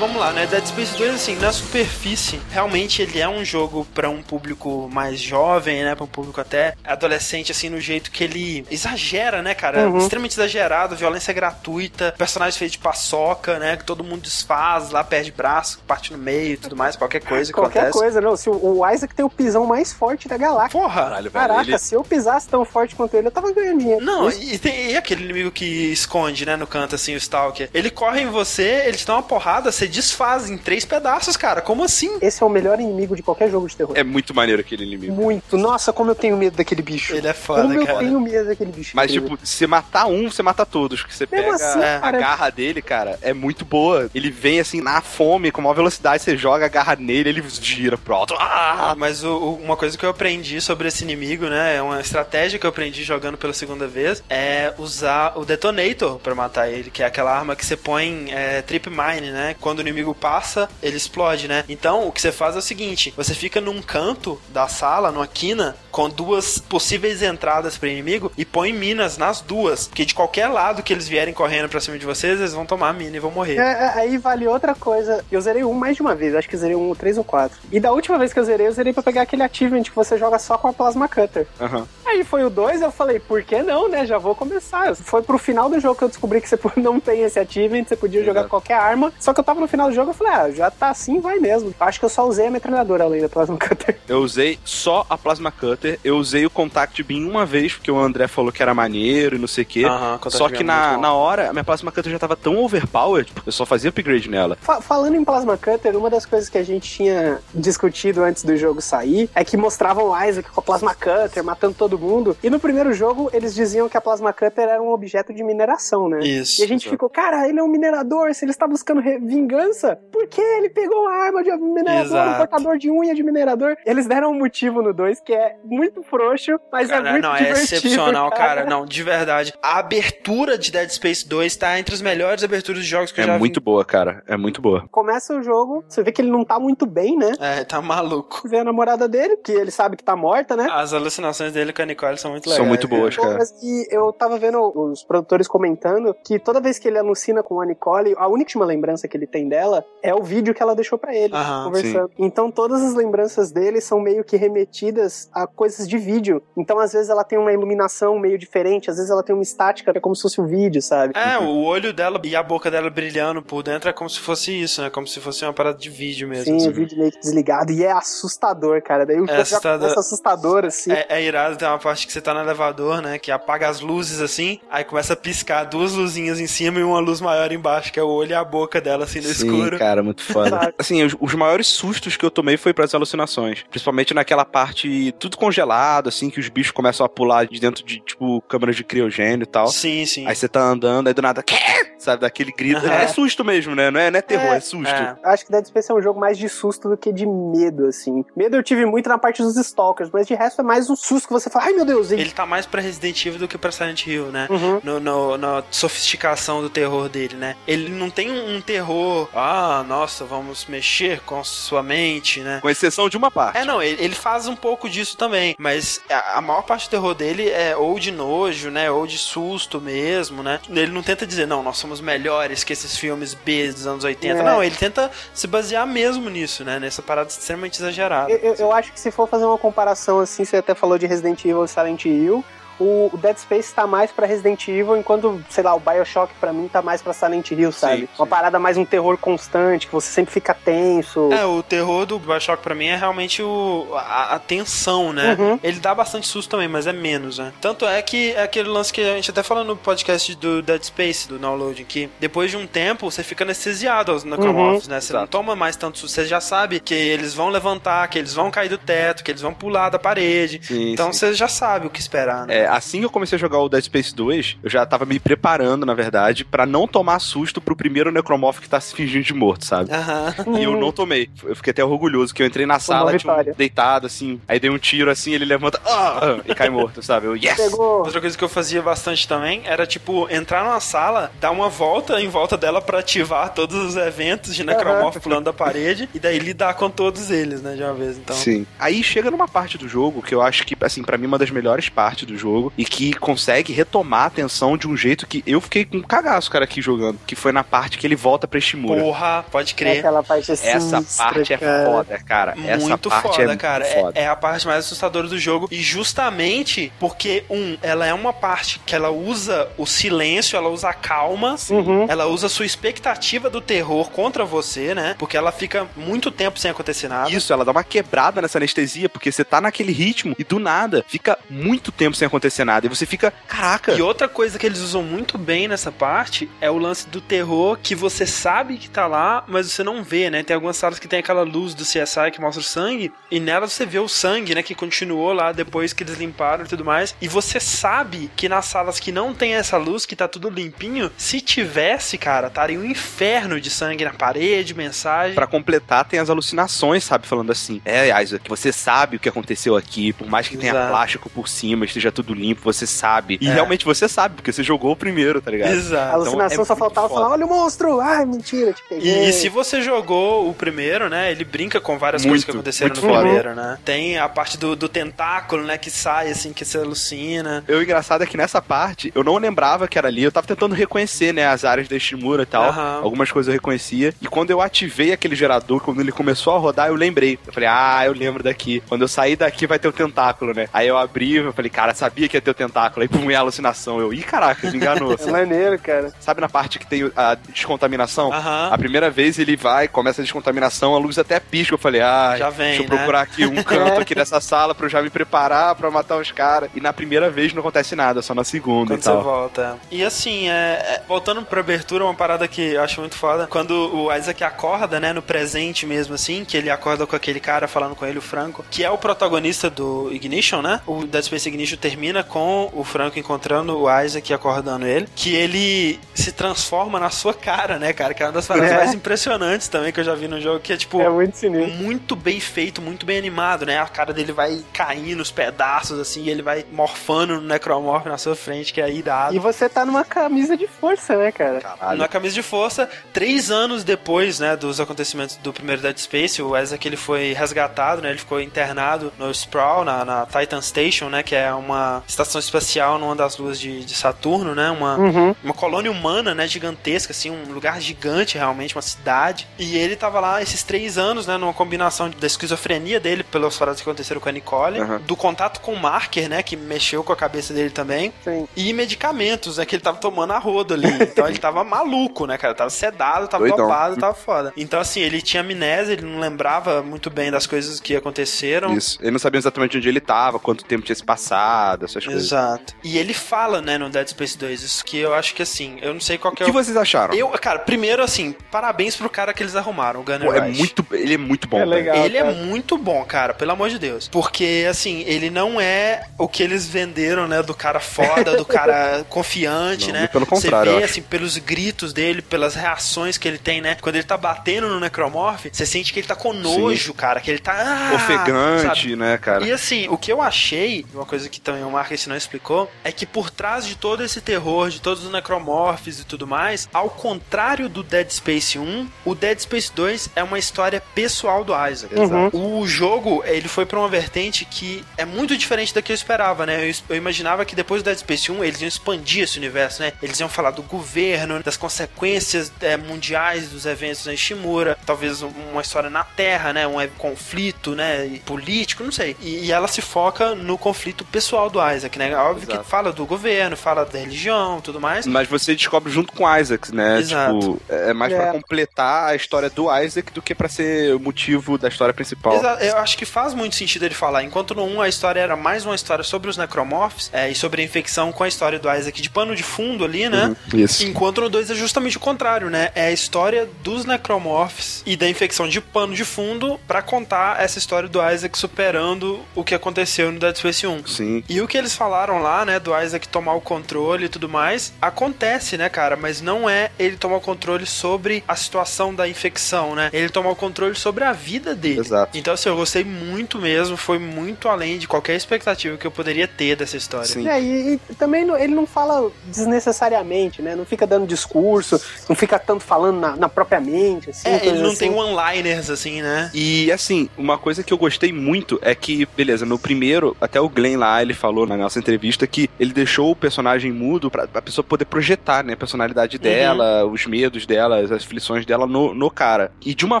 Vamos lá, né? Dead Space 2, assim, na superfície, realmente ele é um jogo pra um público mais jovem, né? Pra um público até adolescente, assim, no jeito que ele exagera, né, cara? Uhum. Extremamente exagerado, violência gratuita, personagens feitos de paçoca, né? Que todo mundo desfaz, lá perde braço, parte no meio e tudo mais, qualquer coisa que Qualquer acontece. coisa, não. Se o, Isaac tem o pisão mais forte da galáxia. Porra! Caralho, velho. Caraca, ele- se eu pisasse tão forte quanto ele, eu tava ganhando dinheiro. Não, e tem e aquele inimigo que esconde, né, no canto, assim, o Stalker. Ele corre em você, ele te dá uma porrada, você desfaz em três pedaços, cara. Como assim? Esse é o melhor inimigo de qualquer jogo de terror. É muito maneiro aquele inimigo. Muito. Nossa, como eu tenho medo daquele bicho. Ele é foda, como eu cara. tenho medo daquele bicho. Mas, incrível. tipo, se matar um, você mata todos. Que você Mesmo pega assim, a cara. garra dele, cara, é muito boa. Ele vem assim na fome, com maior velocidade, você joga a garra nele, ele gira pro alto. Ah! Ah, mas o- o- uma coisa que eu aprendi sobre esse inimigo, né? É uma estratégia que eu aprendi jogando pela segunda vez. É usar o detonator pra matar ele, que é aquela arma que você põe é, trip mine, né? Quando o inimigo passa, ele explode, né? Então o que você faz é o seguinte: você fica num canto da sala, numa quina, com duas possíveis entradas pro inimigo e põe minas nas duas. Porque de qualquer lado que eles vierem correndo pra cima de vocês, eles vão tomar a mina e vão morrer. É, é, aí vale outra coisa. Eu zerei um mais de uma vez, acho que zerei um, três ou quatro. E da última vez que eu zerei, eu zerei pra pegar aquele achievement que você joga só com a Plasma Cutter. Aham. Aí foi o 2, eu falei, por que não, né? Já vou começar. Foi pro final do jogo que eu descobri que você [LAUGHS] não tem esse achievement, você podia jogar Exato. com qualquer arma. Só que eu tava no final do jogo, eu falei, ah, já tá assim, vai mesmo. Acho que eu só usei a metralhadora além da Plasma Cutter. [LAUGHS] Eu usei só a Plasma Cutter, eu usei o Contact Beam uma vez, porque o André falou que era maneiro e não sei o quê. Só que é na, na hora, a minha Plasma Cutter já tava tão overpowered, eu só fazia upgrade nela. Fa- falando em Plasma Cutter, uma das coisas que a gente tinha discutido antes do jogo sair é que mostravam o Isaac com a Plasma Cutter matando todo mundo. E no primeiro jogo eles diziam que a Plasma Cutter era um objeto de mineração, né? Isso. E a gente ficou, cara, ele é um minerador, se ele está buscando vingança, por que ele pegou a arma de minerador, um cortador de unha de minerador? Eles deram um motivo no 2 que é muito frouxo, mas é Cara, muito não, é divertido, excepcional, cara. cara. Não, de verdade. A abertura de Dead Space 2 tá entre as melhores aberturas de jogos que eu já É vi. muito boa, cara. É muito boa. Começa o jogo, você vê que ele não tá muito bem, né? É, tá maluco. Vê a namorada dele, que ele sabe que tá morta, né? As alucinações dele com a Nicole são muito legais. São muito boas, cara. e eu tava vendo os produtores comentando que toda vez que ele alucina com a Nicole, a última lembrança que ele tem dela é o vídeo que ela deixou pra ele, Aham, conversando. Então todas as lembranças dele são meio que remetidas a coisas de vídeo. Então às vezes ela tem uma iluminação meio diferente, às vezes ela tem uma estática, é como se fosse um vídeo, sabe? É, o olho dela e a boca dela brilhando por dentro é como se fosse isso, né? Como se fosse uma parada de vídeo mesmo. Sim, assim. o vídeo meio que desligado. E é assustador, cara. Daí o já assustador. começa assustador, assim. É, é irado, tem uma parte que você tá no elevador, né? Que apaga as luzes assim, aí começa a piscar duas luzinhas em cima e uma luz maior embaixo, que é o olho e a boca dela assim no Sim, escuro. cara, muito foda. Assim, os, os maiores sustos que eu tomei foi pras alucinações. Principalmente naquela parte tudo congelado, assim, que os bichos começam a pular de dentro de, tipo, câmeras de criogênio e tal. Sim, sim. Aí você tá andando, aí do nada, "Quê?", sabe, daquele grito. Aham. É susto mesmo, né? Não é, não é terror, é, susto. É. Acho que Dead Space é um jogo mais de susto do que de medo, assim. Medo eu tive muito na parte dos stalkers, mas de resto é mais um susto que você fala, ai meu Deus, ele... Ele tá mais pra Resident Evil do que pra Silent Hill, né? Uhum. No, no- na sofisticação do terror dele, né? Ele não tem um, um terror, ah, nossa, vamos mexer com sua mente, né? Com exceção de uma parte. É, não, ele, ele faz um pouco disso também, mas a, a maior parte do terror dele é ou de nojo, né, ou de susto mesmo, né? Ele não tenta dizer, não, nós somos melhores que esses filmes B dos anos 80. É. Não, ele tenta se basear mesmo nisso, né? Nessa parada extremamente exagerada. Eu, eu- eu acho que se for fazer uma comparação assim, você até falou de Resident Evil e Silent Hill, o, Dead Space tá mais pra Resident Evil, enquanto, sei lá, o Bioshock pra mim tá mais pra Silent Hill, sabe? Sim, Uma sim. parada mais um terror constante, que você sempre fica tenso. É, o terror do Bioshock pra mim é realmente o, a, a tensão, né? Uhum. Ele dá bastante susto também, mas é menos, né? Tanto é que é aquele lance que a gente até falou no podcast do Dead Space, do Download, que depois de um tempo você fica anestesiado aos necromorphs, né? Você não Exato. toma mais tanto susto, você já sabe que eles vão levantar, que eles vão cair do teto, que eles vão pular da parede. Sim, então sim. você já sabe o que esperar, né? É, assim que eu comecei a jogar o Dead Space 2, eu já tava me preparando, na verdade, pra não tomar susto pro primeiro necromorfo que tá se fingindo de morto, sabe? Aham. E eu não tomei. Eu fiquei até orgulhoso, que eu entrei na sala, um deitado, assim, aí dei um tiro assim, ele levanta, ah, e cai morto, sabe? Eu, yes! Pegou. Outra coisa que eu fazia bastante também era, tipo, entrar numa sala, dar uma volta em volta dela pra ativar todos os eventos de necromorfo pulando da parede e daí lidar com todos eles, né, de uma vez. Então, Sim. Aí chega numa parte do jogo que eu acho que, assim, pra mim, uma das melhores partes do jogo e que consegue retomar a atenção de um jeito que eu fiquei com um cagaço, cara, aqui jogando. Que foi na parte que ele volta pra Shimura. porra, pode É crer. aquela parte Essa sinistra, parte é cara. foda, cara. Essa Muito parte foda, é cara. muito É- foda. É, a parte mais assustadora do jogo. E justamente porque, um, ela é uma parte que ela usa o silêncio, ela usa a calma, Uhum. ela usa a sua expectativa do terror contra você, né? Porque ela fica muito tempo sem acontecer nada. Isso, ela dá uma quebrada nessa anestesia, porque você tá naquele ritmo e do nada fica muito tempo sem acontecer acontecer nada. E você fica, caraca. E outra coisa que eles usam muito bem nessa parte é o lance do terror que você sabe que tá lá, mas você não vê, né? Tem algumas salas que tem aquela luz do CSI que mostra o sangue, e nela você vê o sangue, né? Que continuou lá depois que eles limparam e tudo mais. E você sabe que nas salas que não tem essa luz, que tá tudo limpinho, se tivesse, cara, estaria um inferno de sangue na parede, mensagem. Pra completar, tem as alucinações, sabe? Falando assim, é, Isaac, você sabe o que aconteceu aqui, por mais que tenha Exato. plástico por cima, esteja tudo limpo, você sabe. E É. realmente você sabe, porque você jogou o primeiro, tá ligado? A Exato. alucinação é só faltava foda. falar, olha o monstro! Ai, mentira, te peguei. E, e se você jogou o primeiro, né? Ele brinca com várias Muito, coisas que aconteceram no foda. primeiro, né? Tem a parte do, do tentáculo, né? Que sai assim, que você alucina. O engraçado é que nessa parte, eu não lembrava que era ali, eu tava tentando reconhecer, né, as áreas da Ishimura e tal. Aham. Algumas coisas eu reconhecia. E quando eu ativei aquele gerador, quando ele começou a rodar, eu lembrei. Eu falei, ah, eu lembro daqui. Quando eu sair daqui vai ter o tentáculo, né? Aí eu abri, eu falei, cara, sabia que ia ter o tentáculo. Aí pum, é alucinação. Eu, ih, caraca, me enganou. [LAUGHS] É maneiro, cara. Sabe na parte que tem a descontaminação? Aham. A primeira vez ele vai, começa a descontaminação, a luz até pisca. Eu falei, ah, Já vem, deixa eu né? procurar aqui um [LAUGHS] canto aqui dessa sala pra eu já me preparar pra matar os caras. E na primeira vez não acontece nada, só na segunda Quando e você tal. volta. E assim, é, é- voltando pra abertura, uma parada que eu acho muito foda. Quando o Isaac acorda, né, no presente mesmo, assim, que ele acorda com aquele cara falando com ele, o Franco, que é o protagonista do Ignition, né? O Dead Space Ignition termina com o Franco encontrando o Isaac e acordando ele. Que ele se transforma na sua cara, né, cara? Que é uma das paradas É. mais impressionantes também que eu já vi no jogo, que é tipo. É muito sinistro. muito bem feito, muito bem animado, né? A cara dele vai caindo nos pedaços, assim, e ele vai morfando no necromorph na sua frente, que é irado. E você tá numa camisa de força, né, cara? Caralho. Na camisa de força, três anos depois, né, dos acontecimentos do primeiro Dead Space, o Isaac ele foi resgatado, né, ele ficou internado no Sproul, na, na Titan Station, né, que é uma estação espacial numa das luas de, de Saturno, né, uma, Uhum. uma colônia humana, né, gigantesca, assim, um lugar gigante realmente, uma cidade. E ele tava lá esses três anos, né, numa combinação da esquizofrenia dele, pelas paradas que aconteceram com a Nicole, Aham. do contato com o Marker, né, que mexeu com a cabeça dele também, Sim. e medicamentos, né, que ele tava tomando a rodo ali. Então ele tava [LAUGHS] maluco, né, cara? Tava sedado, tava Doidão. dopado, tava foda. Então, assim, ele tinha amnésia, ele não lembrava muito bem das coisas que aconteceram. Isso. Ele não sabia exatamente onde ele tava, quanto tempo tinha se passado, essas coisas. Exato. E ele fala, né, no Dead Space 2, isso que eu acho que, assim, eu não sei qual O que é que o... vocês acharam? Eu, cara, primeiro, assim, parabéns pro cara que eles arrumaram, o Gunner Pô, é muito, ele é muito bom. É legal. Ele é cara. muito bom, cara, pelo amor de Deus. Porque, assim, ele não é o que eles venderam, né? Do cara foda, do cara [LAUGHS] confiante, Não, né? pelo contrário, Você vê, assim, pelos gritos dele, pelas reações que ele tem, né? Quando ele tá batendo no Necromorph, você sente que ele tá com nojo, cara. Que ele tá. Ah, Ofegante, sabe? né, cara? E assim, o que eu achei, uma coisa que também o Marcus não explicou, é que por trás de todo esse terror, de todos os necromorphs e tudo mais, ao contrário do Dead Space 1, o Dead Space 2 é uma história pessoal do Isaac. Uhum. O jogo, ele foi pra uma vertente que é muito diferente da que eu esperava, né? Eu, eu imaginava que depois do Dead Space 1 eles iam expandir esse universo, né? Eles iam falar do governo, das consequências é, mundiais dos eventos na Ishimura, talvez um- uma história na Terra, né? Um conflito, né? e Político, não sei. E, e ela se foca no conflito pessoal do Isaac, né? Óbvio Exato. que fala do governo, fala da religião, tudo mais. Mas você descobre junto com o Isaac, né? Exato. Tipo, é mais É. pra completar a história do Isaac do que pra ser o motivo da história principal. Exa- Eu acho que faz muito sentido ele falar. Enquanto no 1 a história era mais uma história sobre os necromorphs é, e sobre a infecção com a história do Isaac de pano de fundo ali, né? Uhum, Isso. Enquanto no 2 é justamente o contrário, né? É a história dos necromorphs e da infecção de pano de fundo pra contar essa história do Isaac superando o que aconteceu no Dead Space 1. Sim. E o que eles falaram lá, né, do Isaac tomar o controle e tudo mais, acontece, né, cara? Mas não é ele tomar o controle sobre a situação da infecção, né? Ele tomar o controle sobre a vida dele. Exato. Então, assim, eu gostei muito mesmo, foi muito além de qualquer expectativa que eu poderia ter dessa história. Sim. É, e, e também não- ele não fala desnecessariamente, né? Não fica dando discurso, não fica tanto falando na, na própria mente, assim. É, ele não assim. tem one-liners, assim, né? E assim, uma coisa que eu gostei muito é que, beleza, no primeiro, até o Glenn lá, ele falou na nossa entrevista que ele deixou o personagem mudo pra a pessoa poder projetar, né, a personalidade dela, os medos dela, as aflições dela no, no cara. E de uma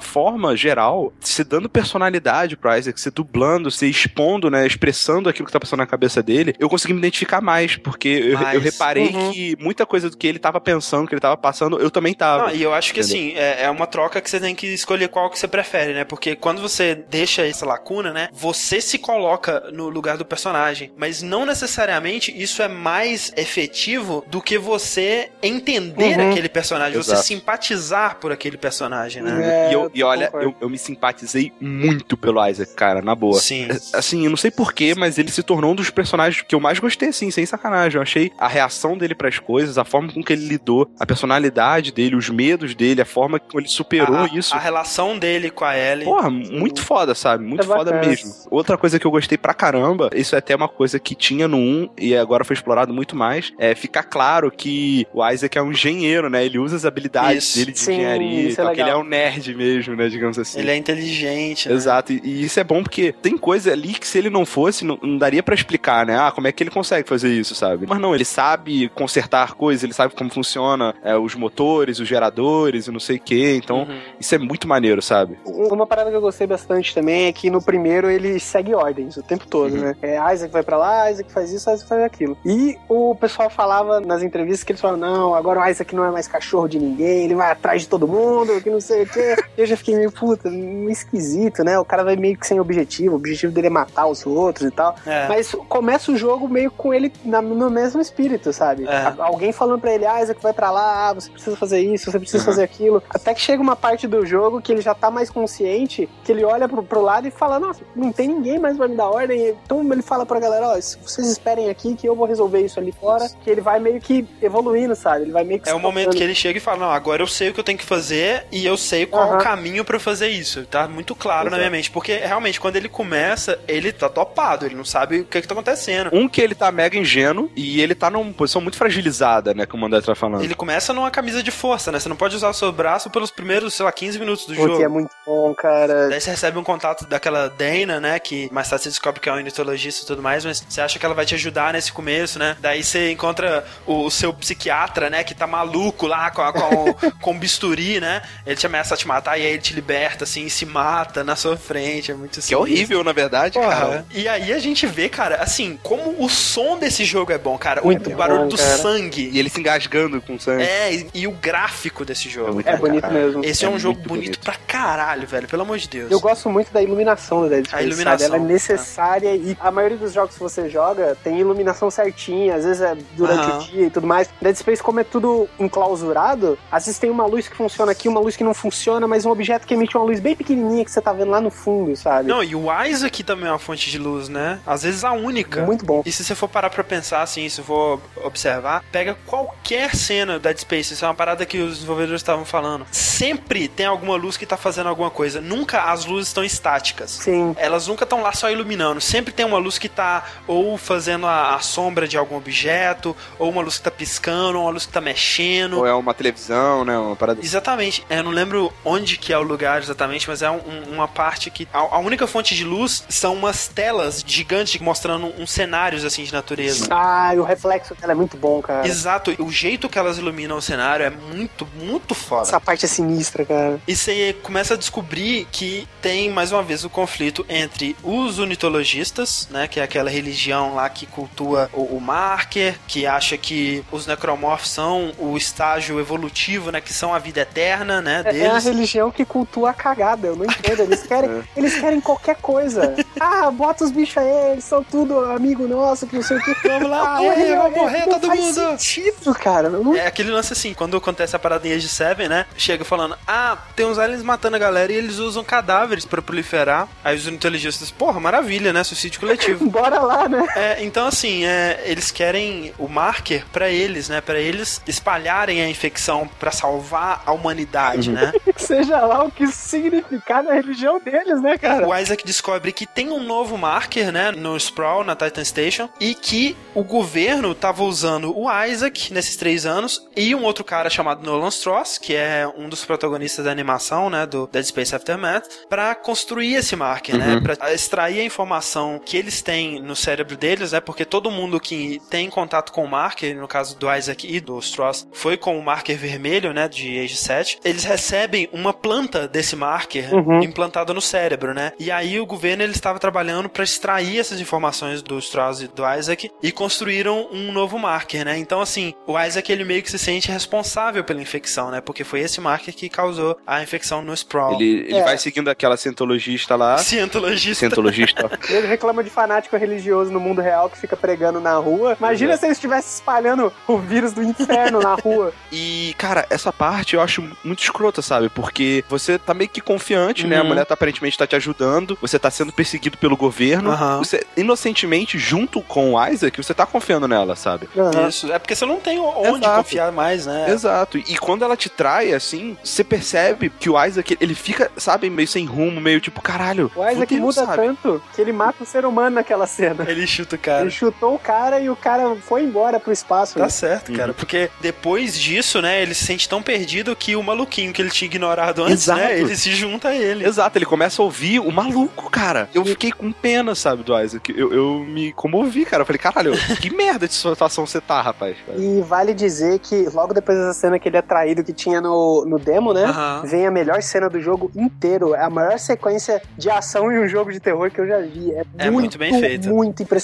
forma geral, se dando personalidade pro Isaac, você dublando, você expondo, né, expressando aquilo que tá passando na cabeça dele, eu consegui me identificar mais, porque eu, eu reparei Uhum. que muita coisa do que ele tava pensando, que ele tava passando, eu também tava. Não, e eu acho que Entendeu? assim, é, é uma troca que você tem que escolher qual que você prefere, né? Porque quando você deixa essa lacuna, né? Você se coloca no lugar do personagem. Mas não necessariamente isso é mais efetivo do que você entender Uhum. aquele personagem, você Exato. simpatizar por aquele personagem, né? É, e, eu, e olha, eu, eu me simpatizei muito pelo Isaac, cara, na boa. Sim. Assim, eu não sei porquê, mas ele se tornou um dos personagens que eu mais gostei, assim, sem sacanagem. Eu achei a reação dele pras coisas, a forma com que ele lidou, a personalidade dele, os medos dele, a forma como ele superou a, isso. A relação dele com a Ellie. Porra, muito foda, sabe? Muito É foda bacana. mesmo. Outra coisa que eu gostei pra caramba, isso é até uma coisa que tinha no 1 e agora foi explorado muito mais, é ficar claro que o Isaac é um engenheiro, né? Ele usa as habilidades Isso. dele de Sim, engenharia, isso é então, que ele é um nerd mesmo, né? Digamos assim. Ele é inteligente, né? Exato, e, e isso é bom porque tem coisa ali que se ele não fosse, não, não daria pra explicar, né? Ah, como é que ele consegue fazer isso, sabe? Mas não, ele sabe consertar coisas, ele sabe como funciona é, os motores, os geradores e não sei o que, então Uhum. isso é muito maneiro, sabe? Uma parada que eu gostei bastante também é que no primeiro ele segue ordens o tempo todo, Uhum. né? É, Isaac vai pra lá, Isaac faz isso, Isaac faz aquilo. E o pessoal falava nas entrevistas que eles falavam, não, agora o Isaac não é mais cachorro de ninguém, ele vai atrás de todo mundo, que não sei o quê. [LAUGHS] eu já fiquei meio, puta, meio esquisito, né? O cara vai meio que sem objetivo, o objetivo dele é matar os outros e tal. É. Mas começa o jogo meio com ele na- no mesmo espírito, sabe? É. Alguém falando pra ele, ah, Isaac vai pra lá, ah, você precisa fazer isso, você precisa fazer aquilo. Até que chega uma parte do jogo que ele já tá mais consciente, que ele olha pro, pro lado e fala, nossa, não tem ninguém mais pra me dar ordem. Então ele fala pra galera, ó, se vocês esperem aqui que eu vou resolver isso ali fora, que ele vai meio que evoluindo, sabe? Ele vai meio que É o momento que ele chega e fala: Não, agora eu sei o que eu tenho que fazer e eu sei qual é o caminho pra eu fazer isso. Tá muito claro na Exato. minha mente. Porque realmente, quando ele começa, ele tá topado, ele não sabe o que, que tá acontecendo. Um que ele tá mega ingênuo e ele tá numa posição muito fragilizada, né? Como o André tá falando. Ele começa numa camisa de força, né? Você não pode usar o seu braço pelos primeiros, sei lá, 15 minutos do Pô, jogo. que é muito bom, cara. Daí você recebe um contato daquela Dana, né? Que mais tarde você descobre que é um ornitologista e tudo mais, mas você acha que ela vai te ajudar nesse começo, né? Daí você encontra o, o seu psiquiatra, né? Que tá maluco lá com, a- com, [LAUGHS] com o bisturi, né? Ele te ameaça a te matar e aí ele te liberta, assim, e se mata na sua frente. É muito Que é horrível, na verdade, cara. Porra. E aí a gente vê, cara, assim, como o som desse jogo é bom, cara. O- Muito o barulho bom, do cara. sangue. E ele se engasgando com sangue. É, e, e o gráfico desse jogo. muito É bom, bonito cara. mesmo. Esse é, É um jogo bonito, bonito. pra caralho, velho. Pelo amor de Deus. Eu gosto muito da iluminação do Dead Space. iluminação, sabe? Ela é tá. necessária e a maioria dos jogos que você joga tem iluminação certinha, às vezes é durante Aham. o dia e tudo mais. Dead Space, como é tudo enclausurado, às vezes tem uma luz que funciona aqui, uma luz que não funciona, mas um objeto que emite uma luz bem pequenininha que você tá vendo lá no fundo, sabe? Não, e o Isaac também é uma fonte de luz, né? Às vezes a única. Muito bom. E se você for parar pra pensar assim, se for observar, pega qualquer cena da Dead Space, isso é uma parada que os desenvolvedores estavam falando. Sempre tem alguma luz que tá fazendo alguma coisa. Nunca as luzes estão estáticas. Sim. Elas nunca estão lá só iluminando. Sempre tem uma luz que tá ou fazendo a, a sombra de algum objeto, ou uma luz que tá piscando, ou uma luz que tá mexendo. Ou é uma televisão, né? Uma parada. Exatamente. Eu não lembro onde que é o lugar exatamente, mas é um- uma parte que... A, a única fonte de luz são umas telas gigantes mostrando uns cenários, assim, de natureza. Ah, e o reflexo dela é muito bom, cara. Exato. O jeito que elas iluminam o cenário é muito, muito foda. Essa parte é sinistra, cara. E você começa a descobrir que tem, mais uma vez, o conflito entre os unitologistas, né? Que é aquela religião lá que cultua o, o marker, que acha que os necromorphs são o estágio evolutivo, né? Que são a vida eterna, né? É, é a Deles. religião que cultua a cagada, eu não entendo. Eles querem, [LAUGHS] eles querem qualquer coisa. Ah, bota os bichos aí, eles são tudo amigo nosso, que não sei o que. Vamos lá, Porra, é, não, vai morrer não todo faz mundo. sentido, cara. Não, É aquele lance assim, quando acontece a parada em Age 7, né? Chega falando, ah, tem uns aliens matando a galera e eles usam cadáveres pra proliferar. Aí os unitologistas, porra, maravilha, né? Suicídio coletivo. [LAUGHS] Bora lá, né? É, então assim, é, eles querem o marker pra eles, né? Pra eles espalharem a infecção pra salvar a humanidade, né? [LAUGHS] Seja lá o que isso significar na religião deles, né, cara? O Isaac descobre que tem um novo marker, né, no Sprawl, na Titan Station, e que o governo tava usando o Isaac nesses três anos e um outro cara chamado Nolan Stross, que é um dos protagonistas da animação, né, do Dead Space Aftermath, pra construir esse marker, né, pra extrair a informação que eles têm no cérebro deles, né, porque todo mundo que tem contato com o marker, no caso do Isaac e do Stross, foi com o marker vermelho, né, de Age 7, eles recebem uma planta desse marker Uhum. implantada no cérebro, né? E aí o governo ele estava trabalhando para extrair essas informações do Strauss e do Isaac e construíram um novo marker, né? Então assim, o Isaac ele meio que se sente responsável pela infecção, né? Porque foi esse marker que causou a infecção no Sproul. Ele, ele É. vai seguindo aquela cientologista lá. Cientologista. Cientologista. Ele reclama de fanático religioso no mundo real que fica pregando na rua. Imagina se ele estivesse espalhando o vírus do inferno na rua. [LAUGHS] E, cara, essa parte eu acho muito escrota, sabe? Porque você tá meio que confiante, né? A Uhum. mulher tá, aparentemente tá te ajudando, você tá sendo perseguido pelo governo. Aham. Você, inocentemente, junto com o Isaac, você tá confiando nela, sabe? Aham. Isso. É porque você não tem onde Exato. confiar mais, né? Exato. E quando ela te trai, assim, você percebe que o Isaac, ele fica, sabe, meio sem rumo, meio tipo, caralho. O Isaac fudeu, muda sabe? tanto que ele mata o ser humano naquela cena. Ele chuta o cara. Ele chutou o cara e o cara foi embora pro espaço. Tá né? certo, cara. Porque depois disso, né, ele se sente tão perdido que o maluquinho que ele tinha ignorado antes, Exato. né, ele se junta a ele. Exato, ele começa a ouvir o maluco, cara. Eu fiquei com pena, sabe, do Isaac. Eu, eu me comovi, cara. Eu falei, caralho, [LAUGHS] que merda de situação você tá, rapaz. E vale dizer que logo depois dessa cena que ele é traído que tinha no, no demo, né? Aham. Vem a melhor cena do jogo inteiro. É a maior sequência de ação em um jogo de terror que eu já vi. É, É muito bem feita. Muito impressionante.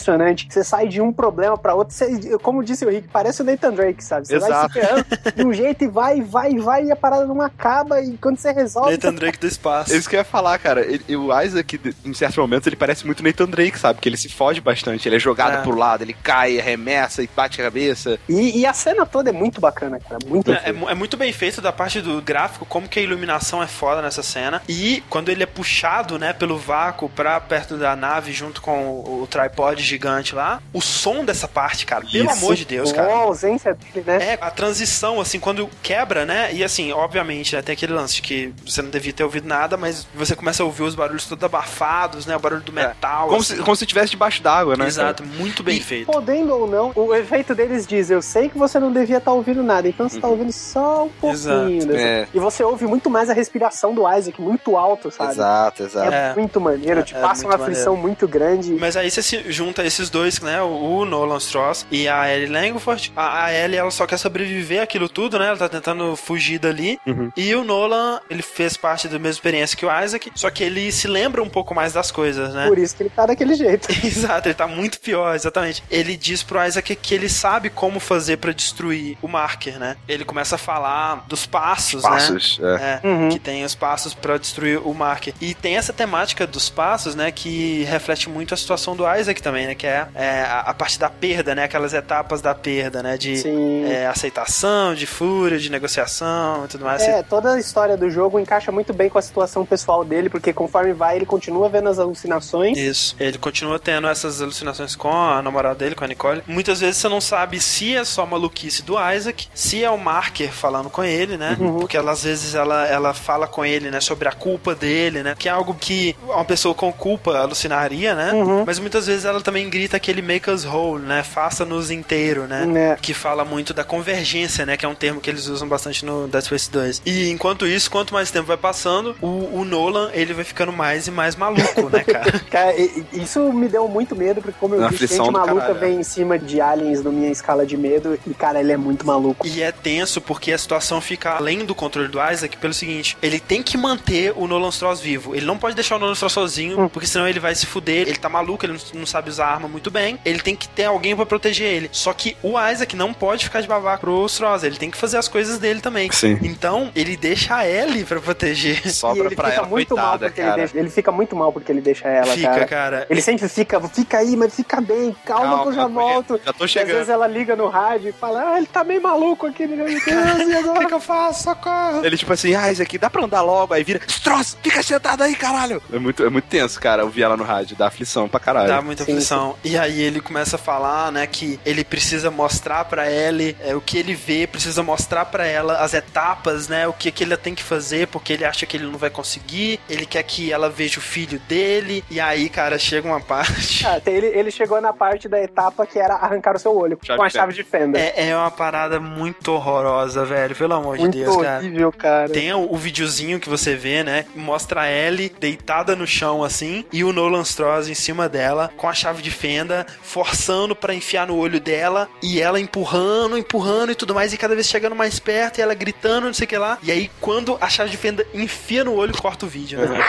Você sai de um problema pra outro. Você, como disse o Rick, parece o Nathan Drake, sabe? Você vai Exato. se ferrando de um jeito e vai, vai, vai, e a parada não acaba. E quando você resolve. Nathan Drake do espaço. É isso que eu ia falar, cara. Ele- o Isaac, em certos momentos, ele parece muito Nathan Drake, sabe? Que ele se foge bastante. Ele é jogado É. pro lado, ele cai, arremessa e bate a cabeça. E, e a cena toda é muito bacana, cara. Muito É, é é muito bem feito da parte do gráfico, como que a iluminação é foda nessa cena. E quando ele é puxado, né, pelo vácuo pra perto da nave junto com o, o tripod gigante lá, o som dessa parte, cara, pelo Isso. amor de Deus, cara. a ausência dele, né? É, a transição, assim, quando quebra, né? E assim, obviamente, né, tem aquele lance de que você não devia ter ouvido nada, mas você começa a ouvir os barulhos todos abafados, né? O barulho do metal. Como assim. se, como se estivesse debaixo d'água, né? Exato, muito bem feito. Podendo ou não, o efeito deles diz: Eu sei que você não devia estar ouvindo nada, então você tá ouvindo só um pouquinho. Exato, dessa- é. E você ouve muito mais a respiração do Isaac, muito alto, sabe? Exato, exato. É, É. muito maneiro, te É, é passa uma aflição muito grande. Mas aí você se junta esses dois, né? O Nolan Stross e a Ellie Langford. A, a Ellie, ela só quer sobreviver àquilo tudo, né? Ela tá tentando fugir dali. Uhum. E o Nolan, ele fez parte da mesma experiência que o Isaac, só que ele se lembra um pouco mais das coisas, né? Por isso que ele tá daquele jeito. [LAUGHS] Exato, ele tá muito pior, exatamente. Ele diz pro Isaac que ele sabe como fazer pra destruir o marker, né? Ele começa a falar dos passos, né? Passos. É. É, Uhum. que tem os passos pra destruir o marker. E tem essa temática dos passos, né, que reflete muito a situação do Isaac também, né, que é, é, a, a parte da perda, né, aquelas etapas da perda, né, de é, aceitação, de fúria, de negociação e tudo mais. É, toda a história do jogo encaixa muito bem com a situação pessoal dele, porque conforme vai, ele continua vendo as alucinações. Isso. Ele continua tendo essas alucinações com a namorada dele, com a Nicole. Muitas vezes você não sabe se é só maluquice do Isaac, se é o Marker falando com ele, né? Porque ela, às vezes ela, ela fala com ele, né, sobre a culpa dele, né? Que é algo que uma pessoa com culpa alucinaria, né? Mas muitas vezes ela também grita aquele make us whole, né? Faça-nos inteiro, né? Né. Que fala muito da convergência, né? Que é um termo que eles usam bastante no Dead Space 2. E enquanto isso, quanto mais tempo vai passando, o, o Nolan, ele vai ficando mais e mais maluco, né, [LAUGHS] cara? Cara, isso me deu muito medo, porque como eu disse, gente maluca caralho, vem em cima de aliens na minha escala de medo, e cara, ele é muito maluco. E é tenso porque a situação fica além do controle do Isaac pelo seguinte: ele tem que manter o Nolan Stross vivo. Ele não pode deixar o Nolan Stross sozinho, porque senão ele vai se fuder. Ele tá maluco, ele não, não sabe usar arma muito bem. Ele tem que ter alguém pra proteger ele. Só que o Isaac não pode ficar de babaca pro Stross. Ele tem que fazer as coisas dele também. Sim. Então, ele deixa a Ellie pra proteger. [LAUGHS] Sobra ele pra fica ela, muito mal coitada, porque ele cara. deixa, ele fica muito mal porque ele deixa ela, Fica, cara. cara. Ele sempre fica, fica aí, mas fica bem, calma, Calma, que eu já volto. já tô E às chegando. vezes ela liga no rádio e fala, ah, ele tá meio maluco aqui, meu Deus, e [LAUGHS] O que, agora? que eu faço? Socorro! Ele tipo assim, ah, aqui dá pra andar logo, aí vira, Stross, fica sentado aí, caralho. É muito, é muito tenso, cara, ouvir ela no rádio, dá aflição pra caralho. Dá muita Sim, E aí ele começa a falar, né, que ele precisa mostrar pra Ellie é, o que ele vê, precisa mostrar pra ela as etapas, né, o que, que ele tem que fazer, porque ele acha que ele não vai conseguir, ele quer que ela veja o filho dele, e aí, cara, chega uma [LAUGHS] parte... Ah, tem- ele, ele chegou na parte da etapa que era arrancar o seu olho Chave com a chave de fenda. É, é uma parada muito horrorosa, velho, pelo amor muito de Deus, cara. horrível, cara. Tem o, o videozinho que você vê, né? Mostra a Ellie deitada no chão assim e o Nolan Stross em cima dela com a chave de fenda, forçando pra enfiar no olho dela e ela empurrando, empurrando e tudo mais e cada vez chegando mais perto e ela gritando, não sei o que lá. E aí quando a chave de fenda enfia no olho, corta o vídeo, né?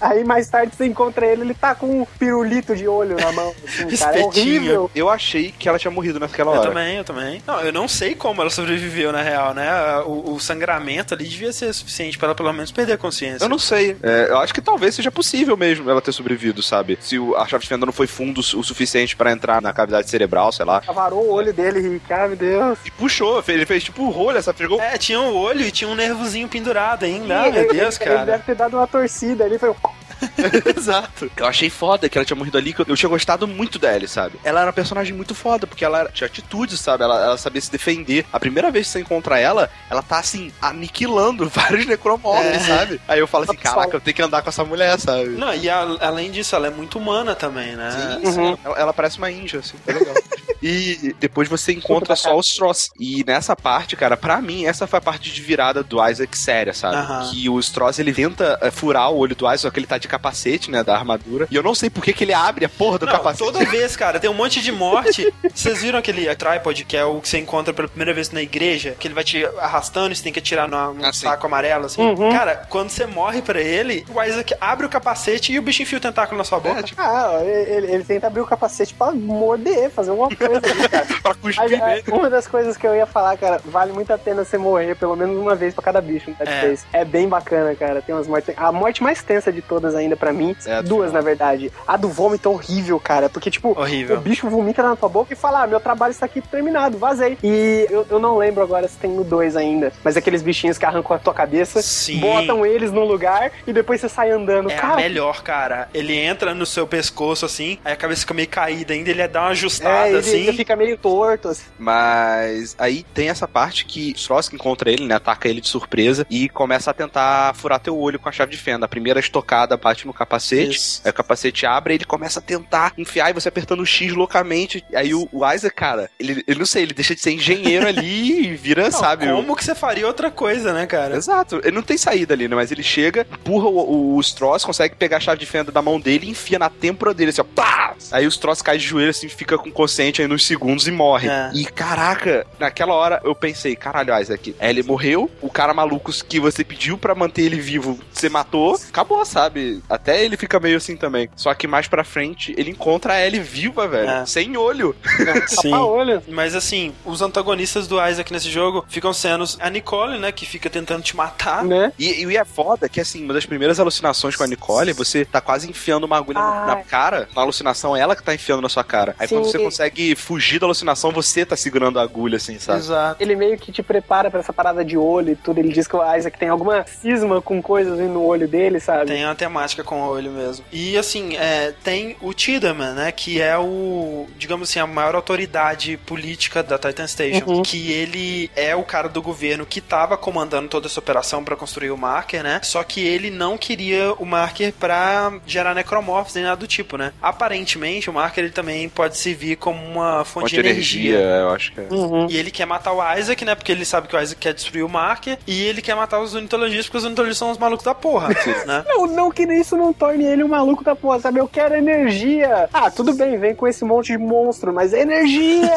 Aí mais tarde você encontra ele, ele tá com um pirulito de olho na mão. Assim, cara, é horrível. Eu achei que ela tinha morrido naquela Eu hora. também, eu também. Não, eu não sei como ela sobreviveu, na real, né? O, o sangramento ali devia ser suficiente pra ela pelo menos perder a consciência. Eu não sei. É, eu acho que talvez seja possível mesmo ela ter sobrevivido, sabe? Se o- a chave de fenda não foi fundo o suficiente pra entrar na cavidade cerebral, sei lá. Avarou o olho dele, Rick. Ai, meu Deus. E puxou, fez- ele fez tipo rolha, sabe? Chegou. É, tinha um olho e tinha um nervozinho pendurado ainda. Ah, meu ele- Deus, ele, cara. deve ter dado uma torcida ali. Foi... [LAUGHS] Exato. Eu achei foda que ela tinha morrido ali, que eu, eu tinha gostado muito dela, sabe? Ela era uma personagem muito foda, porque ela era- tinha atitude, sabe? Ela, ela sabia se defender. A primeira vez que você encontra ela, ela tá assim, aniquilando [LAUGHS] vários necromorphs, É. sabe? Aí eu falo assim, caraca, eu tenho que andar com essa mulher, sabe? Não, e a- além disso, ela é muito humana também, né? Sim, sim. Ela, ela parece uma índia, assim, é legal. E depois você encontra só os Stross. E nessa parte, cara, pra mim, essa foi a parte de virada do Isaac séria, sabe? Aham. Que o Stross, ele tenta é, furar o olho do Isaac, só que ele tá de capacete, né, da armadura. E eu não sei por que que ele abre a porra do Não, capacete. toda [LAUGHS] vez, cara, tem um monte de morte. Vocês viram aquele tripod que é o que você encontra pela primeira vez na igreja? Que ele vai te arrastando e você tem que atirar num, Ah, sim. saco amarelo, assim. Uhum. Cara, quando você morre pra ele, o Isaac abre o capacete e o bicho enfia o tentáculo na sua boca. É, tipo, Ah, ele, ele tenta abrir o capacete pra morder, fazer alguma coisa cara. [LAUGHS] pra cuspir é, nele. uma das coisas que eu ia falar, cara, vale muito a pena você morrer pelo menos uma vez pra cada bicho no Dead É. Space. É bem bacana, cara. Tem umas mortes. A morte mais tensa de todas ainda pra mim, É duas na verdade. A do vômito é horrível, cara, porque tipo, Horrível. o bicho vomita na tua boca e fala: "Ah, meu trabalho está aqui terminado, vazei". E eu, eu não lembro agora se tem no 2 ainda, mas aqueles bichinhos que arrancam a tua cabeça, Sim. botam eles no lugar e depois você sai andando. É cara, melhor, cara. Ele entra no seu pescoço assim, aí a cabeça fica meio caída ainda, ele dá uma ajustada é, ele, assim. Ele fica meio torto, assim. Mas aí tem essa parte que Stross encontra ele, né? Ataca ele de surpresa e começa a tentar furar teu olho com a chave de fenda. A primeira estocada bate no capacete, Isso. aí o capacete abre e ele começa a tentar enfiar e você apertando o X loucamente. Aí o, o Isaac, cara, ele, ele não sei, ele deixa de ser engenheiro ali e vira, Não, sabe? o- como que você faria outra coisa, né, cara? Exato, ele não tem saída ali, né? Mas ele chega, empurra o, o Stross, consegue pegar a chave de fenda da mão dele e enfia na têmpora dele, assim, ó. Pá! Aí o Stross cai de joelho, assim, fica com consciente nos segundos e morre. É. E caraca, naquela hora eu pensei, caralho, Isaac, ele morreu, o cara maluco que você pediu pra manter ele vivo, você matou, acabou, sabe? Até ele fica meio assim também. Só que mais pra frente, ele encontra a Ellie viva, velho, É. sem olho. [LAUGHS] Sim. Tapa-olho. Mas assim, os antagonistas do Isaac nesse jogo ficam sendo a Nicole, né? Que fica tentando te matar. Né? E, e é foda que, assim, uma das primeiras alucinações com a Nicole, você tá quase enfiando uma agulha Ai. na cara. Na alucinação, é ela que tá enfiando na sua cara. Aí quando Sim. você consegue fugir da alucinação, você tá segurando a agulha, assim, sabe? Exato. Ele meio que te prepara pra essa parada de olho e tudo. Ele diz que o Isaac tem alguma cisma com coisas no olho dele, sabe? Tem uma temática com o olho mesmo. E assim, é, tem o Tiedemann, né? Que é o, digamos assim, a maior autoridade política da Titan Station. Uhum. Que ele é o cara do governo que tava comandando toda essa operação pra construir o marker, né? Só que ele não queria o marker pra gerar necromorphs nem nada do tipo, né? Aparentemente, o marker ele também pode servir como uma fonte, Fonte de energia, eu acho que é. Uhum. E ele quer matar o Isaac, né? Porque ele sabe que o Isaac quer destruir o Marker. E ele quer matar os unitologistas, porque os unitologistas são os malucos da porra, [LAUGHS] né? Não, não que isso não torne ele um maluco da porra, sabe? Eu quero energia. Ah, tudo bem, vem com esse monte de monstro, mas é energia! [LAUGHS]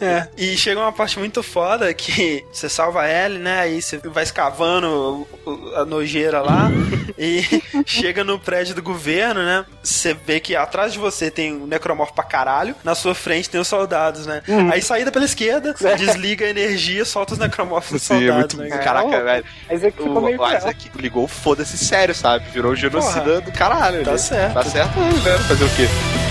É. E chega uma parte muito foda que você salva ele, né? Aí você vai escavando o- o- a nojeira lá [LAUGHS] e chega no prédio do governo, né? Você vê que atrás de você tem um necromorfo pra caralho, na sua frente tem os soldados, né? Aí saída pela esquerda, [LAUGHS] desliga a energia, solta os necromorfos dos Sim, é soldados, muito. né? Caraca, velho. Mas é que ficou O, meio o. Isaac ligou o foda-se sério, sabe? Virou o genocida Porra. do caralho. Tá né? certo. Tá certo, né? Fazer o quê?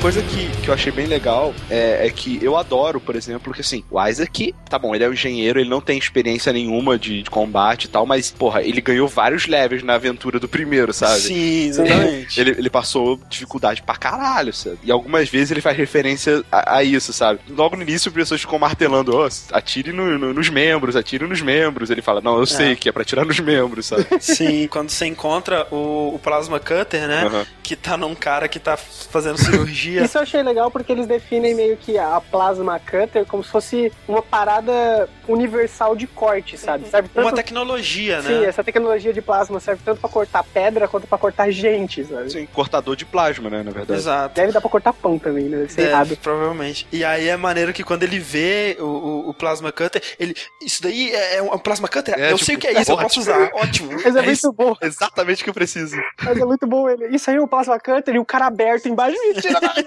Coisa que, que eu achei bem legal é, é que eu adoro, por exemplo, que assim, o Isaac, tá bom, ele é um engenheiro, ele não tem experiência nenhuma de, de combate e tal, mas, porra, ele ganhou vários levels na aventura do primeiro, sabe? Sim, exatamente. Ele, ele passou dificuldade pra caralho, sabe? E algumas vezes ele faz referência a, a isso, sabe? Logo no início, as pessoas ficam martelando, ó, atire no- no- nos membros, atire nos membros. Ele fala, não, eu sei que é pra atirar nos membros, sabe? [LAUGHS] Sim, quando você encontra o, o Plasma Cutter, né? Aham. Que tá num cara que tá fazendo cirurgia cirurgia. Isso eu achei legal porque eles definem meio que a plasma cutter como se fosse uma parada universal de corte, sabe? Serve Uma tanto tecnologia, Sim, né? essa tecnologia de plasma serve tanto pra cortar pedra quanto pra cortar gente, sabe? Sim, cortador de plasma, né, na verdade. Exato. Deve dar pra cortar pão também, né? Deve ser Deve, errado. provavelmente. E aí é maneiro que quando ele vê o, o, o Plasma Cutter, ele. Isso daí é, é um Plasma Cutter? É, eu tipo, sei o que é isso, eu ótimo. posso usar. [LAUGHS] Ótimo. Mas é, É muito isso. bom, Exatamente o que eu preciso. mas é muito bom ele. Isso aí é o plasma cutter e o cara aberto embaixo. Mentira, [LAUGHS]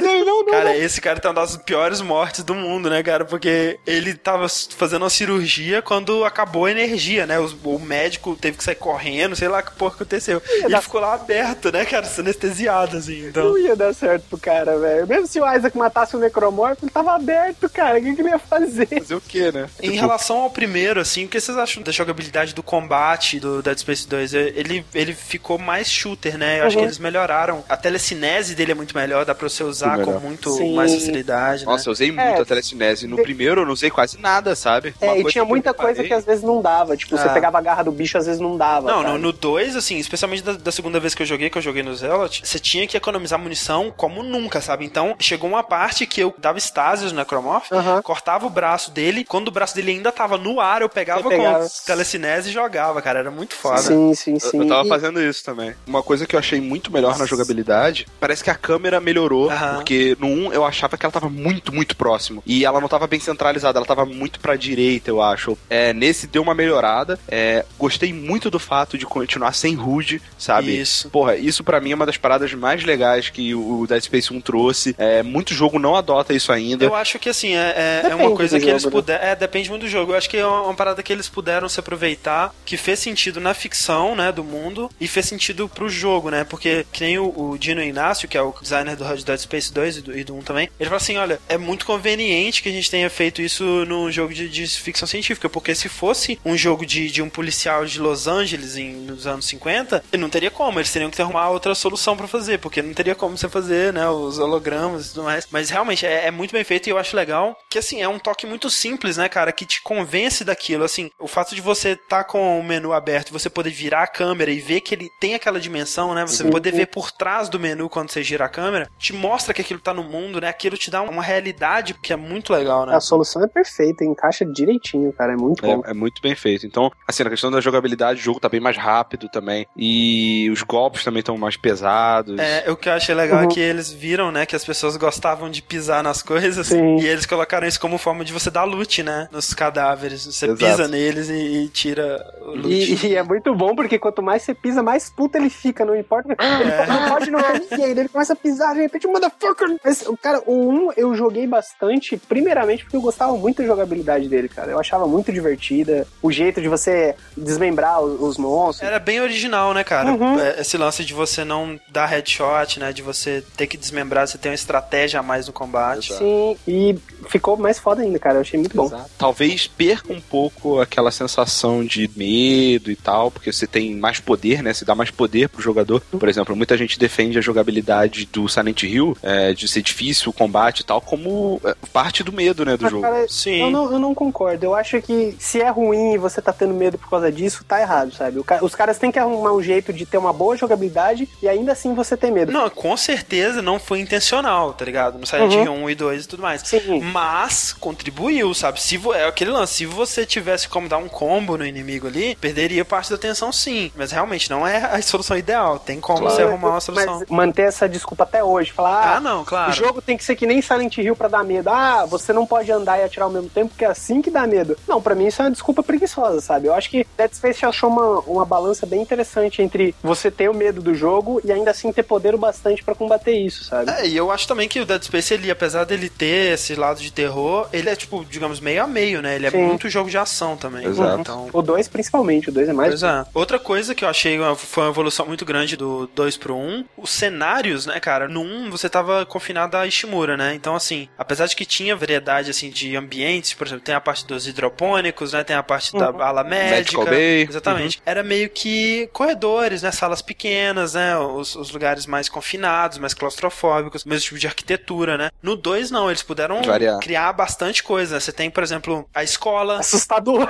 não, não, não. Cara, esse cara tem uma das piores mortes do mundo, né, cara? Porque ele tava fazendo uma cirurgia quando acabou a energia, né? Os- o médico teve que sair correndo, sei lá que porra aconteceu. E ele dar- ficou lá aberto, né, cara? Anestesiado, assim. Então. Não ia dar certo pro cara, velho. Mesmo se o Isaac matasse o necromorfo, ele tava aberto, cara. O que, que ele ia fazer? Fazer o quê, né? Em Tipo, relação ao primeiro, assim, o que vocês acham da jogabilidade do combate do Dead Space 2? Ele, ele ficou mais shooter, né? Eu acho Uhum. que eles melhoraram. A telecinese dele é muito melhor, dá pra você usar Muito com muito Sim. mais facilidade, né? Nossa, eu usei muito É. a telecinese. No De- primeiro eu não usei quase nada, sabe? Uma É, e tinha eu muita coisa que às vezes não dava. Tipo, você Ah. pegava a garra do bicho, às vezes não dava. Não, sabe? no, no 2, assim, especialmente da, da segunda vez que eu joguei, que eu joguei no Zealot, você tinha que economizar munição como nunca, sabe? Então, chegou uma parte que eu dava estásios no Necromorph, cortava o braço dele, quando o braço dele ainda tava no ar, eu pegava, pegava. com telecinese e jogava, cara, era muito foda. Sim, sim, Eu- sim. Eu tava E- fazendo isso também. Uma coisa que eu achei muito melhor na jogabilidade, parece que a câmera melhorou, Aham. porque no 1 eu achava que ela tava muito, muito próximo. E ela não tava bem centralizada, ela tava muito pra direita, eu acho. É, nesse deu uma melhorada. É, gostei muito do fato de continuar sem HUD, sabe? Isso. Porra, isso pra mim é uma das paradas mais legais que o Dead Space 1 trouxe. É, muito jogo não adota isso ainda. Eu acho que assim, é, é- é uma coisa que eles jogo, né? puderam. É, depende muito do jogo. Eu acho que é uma, parada que eles puderam se aproveitar, que fez sentido na ficção, né, do mundo, e fez sentido pro jogo, né? Porque, que nem o, o Dino Inácio, que é o designer do Dead Space 2 e do, e do 1 também, ele fala assim: olha, é muito conveniente que a gente tenha feito isso num jogo de, de ficção científica, porque se fosse um jogo de, de um policial de Los Angeles em, nos anos 50, não teria como, eles teriam que ter arrumar outra solução pra fazer, porque não teria como você fazer, né, os hologramas e tudo mais. Mas realmente é, é muito bem feito e eu acho legal que, assim, é um toque muito simples, né, cara, que te convence daquilo. Assim, o fato de você estar com o menu aberto você poder virar a câmera e ver que ele tem aquela dimensão, né, você poder ver por trás do menu quando você gira a câmera, te mostra que aquilo tá no mundo, né, aquilo te dá uma realidade que é muito legal, né. A solução é perfeita, encaixa direitinho, cara. É muito bom. É, é muito bem feito. Então, assim, na questão da jogabilidade, o jogo tá bem mais rápido também. E os golpes também estão mais pesados. É, o que eu achei legal Uhum. é que eles viram, né, que as pessoas gostavam de pisar nas coisas Sim. e eles colocaram isso como forma de você dar loot, né, nos cadáveres. Você Exato. pisa neles e, e tira o loot. E, e é muito bom porque quanto mais você pisa, mais puta ele fica, não importa. Ele É. não pode não ninguém. Ele começa a pisar, de repente, motherfucker. Mas, o cara, o 1 eu joguei bastante, primeiramente porque eu gostava muito da jogabilidade dele, cara. Eu achava muito divertida. O jeito de você desmembrar os, os monstros. Era bem original, né, cara? Uhum. É, Esse lance de você não dar headshot, né? De você ter que desmembrar, você tem uma estratégia a mais no combate. Sim, e ficou mais foda ainda, cara. Eu achei muito bom. Exato. Talvez perca um pouco aquela sensação de medo e tal, porque você tem mais poder, né? Você dá mais poder pro jogador. Por exemplo, muita gente defende a jogabilidade do Silent Hill, é, de ser difícil o combate e tal, como é, parte do medo, né, do Mas, jogo. cara, Sim. Eu não, eu não concordo. Eu acho que se é ruim e você tá tendo medo por causa disso, tá errado, sabe? Os caras têm que arrumar um jeito de ter uma boa jogabilidade e ainda assim você ter medo. Não, com certeza não foi intencional, tá ligado? No Silent Uhum. Hill 1 e 2 e tudo mais. Sim. Mas contribuiu, sabe? Se vo- é aquele lance, se você tivesse como dar um combo no inimigo ali, perderia parte da atenção sim. Mas realmente não é a solução ideal. Tem como você arrumar uma solução. Mas manter essa desculpa até hoje. Falar, ah, Ah, não, claro. o jogo tem que ser que nem Silent Hill pra dar medo. Ah, você não pode andar e atirar ao mesmo tempo, porque é assim que dá medo. Não, pra mim isso é uma desculpa preguiçosa, sabe? Eu acho que Dead Space achou uma, uma balança bem interessante entre você ter o medo do jogo e ainda assim ter poder o bastante pra combater isso, sabe? É, e eu acho também que o Dead Space, ele, apesar dele ter esse lado de terror, ele é, tipo, digamos, meio a meio, né? Ele é Sim. muito jogo de ação também. Exato. Então, O 2 principalmente, o 2 é mais. Pois é. Outra coisa que eu achei uma- foi uma evolução muito grande do 2 pro 1, um, os cenários, né, cara? No 1 um, você tava confinado a Ishimura, né? Então, assim, apesar de que tinha variedade, assim, de ambientes, por exemplo, tem a parte dos hidropônicos, né? Tem a parte da Uhum. ala médica. Bay. Exatamente. Era meio que corredores, né? Salas pequenas, né? Os, os lugares mais confinados, mais claustrofóbicos, mesmo tipo de arquitetura, né? No 2, não, eles puderam Variar. criar bastante coisa, né? Você tem, por exemplo, a escola, Assustador.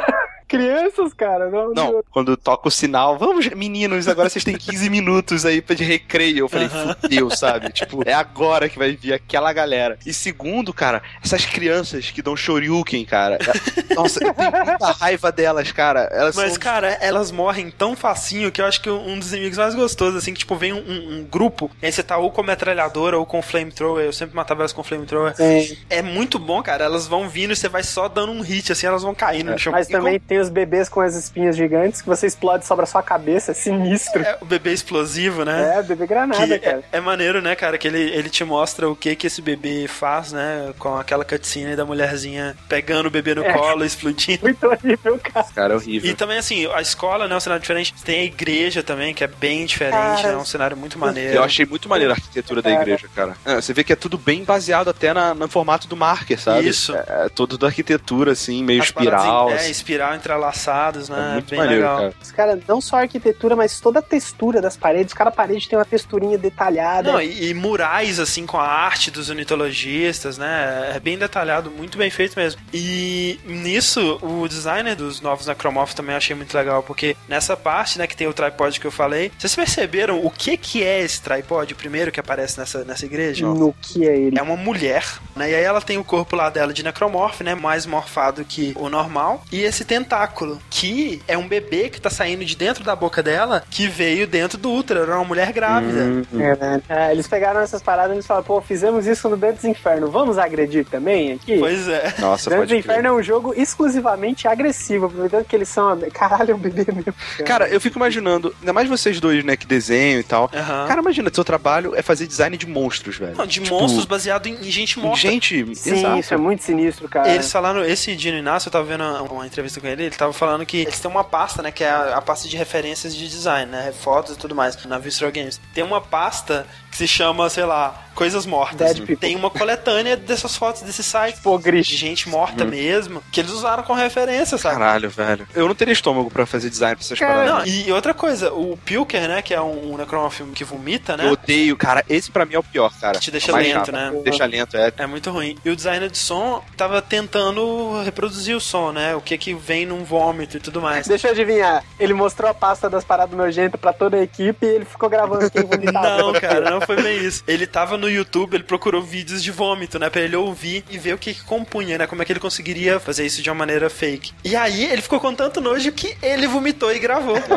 Crianças, cara. Não, Não, quando toca o sinal, vamos, meninos, agora vocês têm 15 [LAUGHS] minutos aí pra de recreio. Eu falei, fudeu, sabe? Tipo, é agora que vai vir aquela galera. E segundo, cara, essas crianças que dão shoryuken, cara. é- Nossa, eu tenho muita raiva delas, cara. Elas Mas, são... cara, elas morrem tão facinho que eu acho que um dos inimigos mais gostosos, assim, que, tipo, vem um, um- um grupo, e aí você tá ou com metralhadora ou com flamethrower, eu sempre matava elas com flamethrower. Sim. É muito bom, cara, elas vão vindo e você vai só dando um hit, assim, elas vão caindo no chão. Mas E também tem os bebês com as espinhas gigantes que você explode sobre a sua cabeça, é sinistro. É o bebê explosivo, né? É, bebê granada, Que cara. é, é maneiro, né, cara? Que ele, ele te mostra o que que esse bebê faz, né? Com aquela cutscene da mulherzinha pegando o bebê no É. colo, explodindo. Muito horrível, cara. Cara, é horrível. E também, assim, a escola, né, é um cenário diferente. Tem a igreja também, que é bem diferente, Cara, né? É um cenário muito maneiro. Eu achei muito maneiro a arquitetura da Cara. igreja, cara. É, você vê que é tudo bem baseado até na, no formato do marker, sabe? Isso. É, é todo da arquitetura, assim, meio As espiral. em- É, assim. espiral entrelaçados, né? É muito bem maneiro, legal. cara. Os caras, não só a arquitetura, mas toda a textura das paredes. Cada parede tem uma texturinha detalhada. Não, e, e murais, assim, com a arte dos ornitologistas, né? É bem detalhado, muito bem feito mesmo. E nisso, o designer dos novos Necromorphs também eu achei muito legal, porque nessa parte, né, que tem o tripod que eu falei, vocês perceberam o que que é esse tripod, o primeiro que aparece nessa, nessa igreja? no que é ele. É uma mulher, né? E aí ela tem o corpo lá dela de necromorph, né? Mais morfado que o normal. E esse tentáculo, que é um bebê que tá saindo de dentro da boca dela, que veio dentro do útero. Era uma mulher grávida. É, né? É, eles pegaram essas paradas e eles falaram, pô, fizemos isso no Dantes Inferno, vamos agredir também aqui? Pois é. Nossa, Dantes pode Inferno crer. é um jogo exclusivamente agressivo, aproveitando que eles são. Caralho, é um bebê mesmo. Cara, eu fico imaginando, ainda mais vocês dois, né, que desenham e tal. Aham. Cara, imagina, seu trabalho é fazer design de monstros, velho. Não, de Tipo, monstros baseado em, em gente morta. Gente, Sim, exato. isso é muito sinistro, cara. Eles falaram, esse Dino Inácio, eu tava vendo uma entrevista com ele, ele tava falando que eles têm uma pasta, né, que é a, a pasta de referências de design, né, fotos e tudo mais, na Visceral Games. Tem uma pasta se chama, sei lá, Coisas Mortas. Tem uma coletânea dessas fotos desse site. Pô, De Gris. gente morta mesmo, que eles usaram com referência, sabe? Caralho, velho. Eu não teria estômago pra fazer design pra essas Cara, paradas. Não, e outra coisa, o Pilker, né, que é um, um necromorph que vomita, né? Eu odeio, cara. Esse pra mim é o pior, cara. Que te deixa É lento, chato. né? Deixa lento, é. É muito ruim. E o designer de som tava tentando reproduzir o som, né? O que que vem num vômito e tudo mais. Deixa eu adivinhar. Ele mostrou a pasta das paradas nojentas pra toda a equipe e ele ficou gravando quem [LAUGHS] vomitava. Não, cara, não foi bem isso. Ele tava no YouTube, ele procurou vídeos de vômito, né? Pra ele ouvir e ver o que, que compunha, né? Como é que ele conseguiria fazer isso de uma maneira fake. E aí ele ficou com tanto nojo que ele vomitou e gravou. [LAUGHS]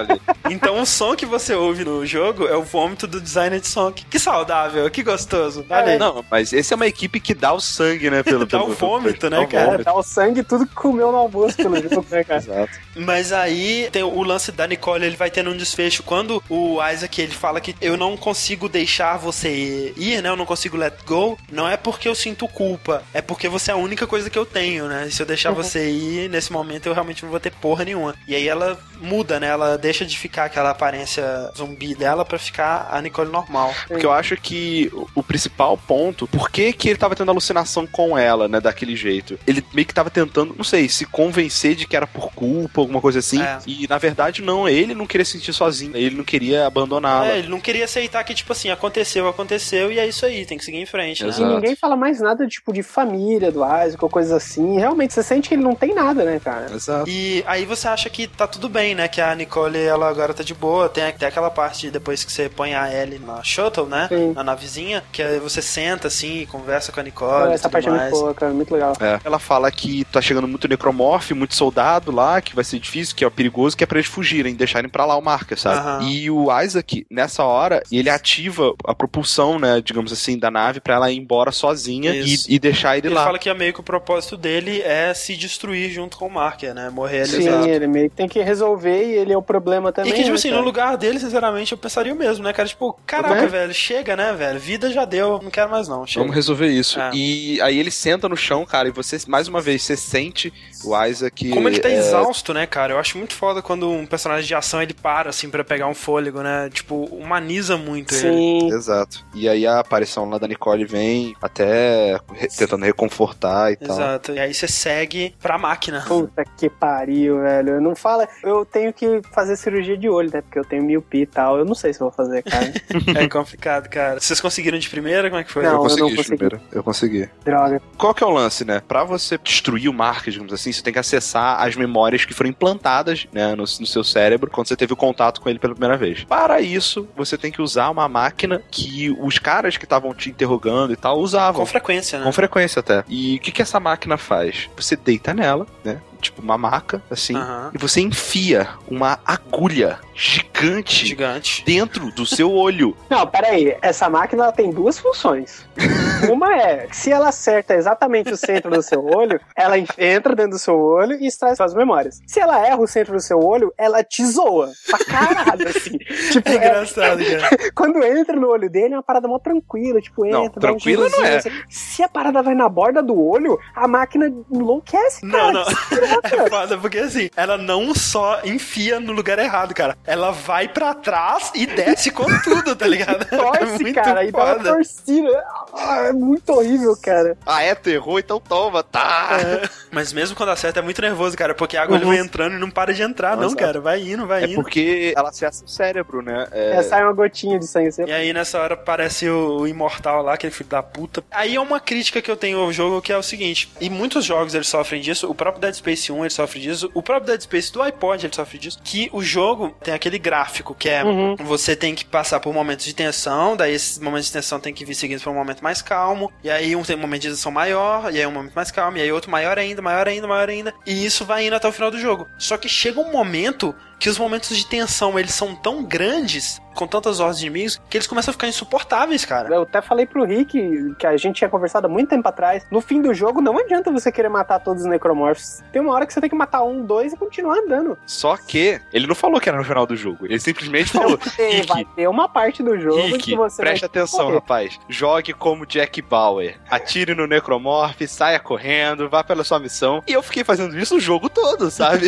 Então o som que você ouve no jogo é o vômito do designer de som. Que saudável, que gostoso. Olha aí. Não, mas esse é uma equipe que dá o sangue, né? Pelo, [LAUGHS] Dá pelo, o vômito, né, dá o cara? É, vômito. dá o sangue e tudo que comeu no almoço pelo jogo, né, cara? Exato. Mas aí tem o lance da Nicole, ele vai tendo um desfecho quando o Isaac ele fala que eu não consigo deixar você ir, né? Eu não consigo let go. Não é porque eu sinto culpa, é porque você é a única coisa que eu tenho, né? E se eu deixar você ir, nesse momento eu realmente não vou ter porra nenhuma. E aí ela muda, né? Ela deixa de ficar aquela aparência zumbi dela pra ficar a Nicole normal. Porque eu acho que o- o principal ponto, por que, que ele tava tendo alucinação com ela, né, daquele jeito? Ele meio que tava tentando, não sei, se convencer de que era por culpa, alguma coisa assim. É. E na verdade, não, ele não queria se sentir sozinho, ele não queria abandoná-la. É, ele não queria aceitar que, tipo assim, aconteceu, aconteceu e é isso aí, tem que seguir em frente, né? E ninguém fala mais nada, tipo, de família do Isaac ou coisa assim. Realmente, você sente que ele não tem nada, né, cara? Exato. E aí você acha que tá tudo bem, né? Que a Nicole, ela agora tá de boa. Tem até aquela parte depois que você põe a Ellie na shuttle, né? Sim. Na navezinha, que aí você senta assim e conversa com a Nicole. e Essa parte é mais. muito boa, cara. Muito legal. É. Ela fala que tá chegando muito necromorph, muito soldado lá, que vai ser difícil, que é perigoso, que é pra eles fugirem, deixarem pra lá o marca, sabe? Aham. E o Isaac, nessa hora, ele ativa a propulsão, né, digamos assim, da nave pra ela ir embora sozinha e, e deixar ele, Ele lá. fala que é meio que o propósito dele é se destruir junto com o Marker, né? Morrer ali. Sim, Exato. ele meio que tem que resolver e ele é o problema também. E que, tipo né, assim, cara? no lugar dele, sinceramente, eu pensaria o mesmo, né, cara? Tipo, caraca, Né? velho, chega, né, velho? Vida já deu, não quero mais não, chega. Vamos resolver isso. É. E aí ele senta no chão, cara, e você, mais uma vez, você sente o Isaac. Como ele tá é, exausto, né, cara? Eu acho muito foda quando um personagem de ação ele para, assim, pra pegar um fôlego, né? Tipo, humaniza muito ele. Sim. Exato. Exato. E aí a aparição lá da Nicole vem até re- tentando reconfortar e tal. Exato. E aí você segue pra máquina. Puta que pariu, velho. Não fala. Eu tenho que fazer cirurgia de olho, né? Porque eu tenho miopia e tal. Eu não sei se eu vou fazer, cara. [LAUGHS] É complicado, cara. Vocês conseguiram de primeira? Como é que foi? Não, eu eu consegui, não consegui. primeiro. Eu consegui. Droga. Qual que é o lance, né? Pra você destruir o Mark, digamos assim, você tem que acessar as memórias que foram implantadas né, no, no seu cérebro quando você teve o contato com ele pela primeira vez. Para isso, você tem que usar uma máquina que os caras que estavam te interrogando e tal usavam. Com frequência, né? Com frequência até. E o que, que essa máquina faz? Você deita nela, né? Tipo uma maca, assim, Aham. e você enfia uma agulha gigante Gigante. dentro do seu olho. [LAUGHS] Não, peraí. Essa máquina ela tem duas funções. [LAUGHS] Uma é, se ela acerta exatamente o centro do seu olho, ela en- entra dentro do seu olho e extrai suas memórias. Se ela erra o centro do seu olho, ela te zoa. Pra caralho, assim. [LAUGHS] Tipo, É é- engraçado, cara. quando entra no olho dele, é uma parada mó tranquila. Tipo, entra, Não, tranquila não é. assim. Se a parada vai na borda do olho, a máquina enlouquece, Não, cara. não. Desgraça. É foda, porque assim, ela não só enfia no lugar errado, cara. Ela vai pra trás e desce com [LAUGHS] tudo, tá ligado? Torce, cara, e dá uma torcida. Ah, é muito horrível, cara. Ah, é terror? Então toma, tá. [LAUGHS] Mas mesmo quando acerta é muito nervoso, cara, porque a agulha Uhum. vai entrando e não para de entrar, não, Nossa. cara. Vai indo, vai É indo. porque ela acessa o cérebro, né? É, É, sai uma gotinha de sangue. E aí nessa hora aparece o, o imortal lá, aquele filho da puta. Aí é uma crítica que eu tenho ao jogo que é o seguinte: e muitos jogos eles sofrem disso, o próprio Dead Space 1 ele sofre disso, o próprio Dead Space do iPod ele sofre disso, que o jogo tem aquele gráfico que é Uhum. você tem que passar por momentos de tensão, daí esses momentos de tensão tem que vir seguidos para um momento mais calmo, e aí um tem um momento de tensão maior, e aí um momento mais calmo, e aí outro maior ainda, maior ainda, maior ainda, e isso vai indo até o final do jogo. Só que chega um momento que os momentos de tensão eles são tão grandes, com tantas horas de inimigos, que eles começam a ficar insuportáveis, cara. Eu até falei pro Rick, que a gente tinha conversado há muito tempo atrás, no fim do jogo não adianta você querer matar todos os necromorphs. Tem uma hora que você tem que matar um, dois e continuar andando. Só que ele não falou que era no final do jogo. Ele simplesmente falou: Rick, vai ter uma parte do jogo Rick, que você preste vai atenção, morrer. rapaz. Jogue como Jack Bauer. Atire no Necromorph, saia correndo, vá pela sua missão. E eu fiquei fazendo isso o jogo todo, sabe?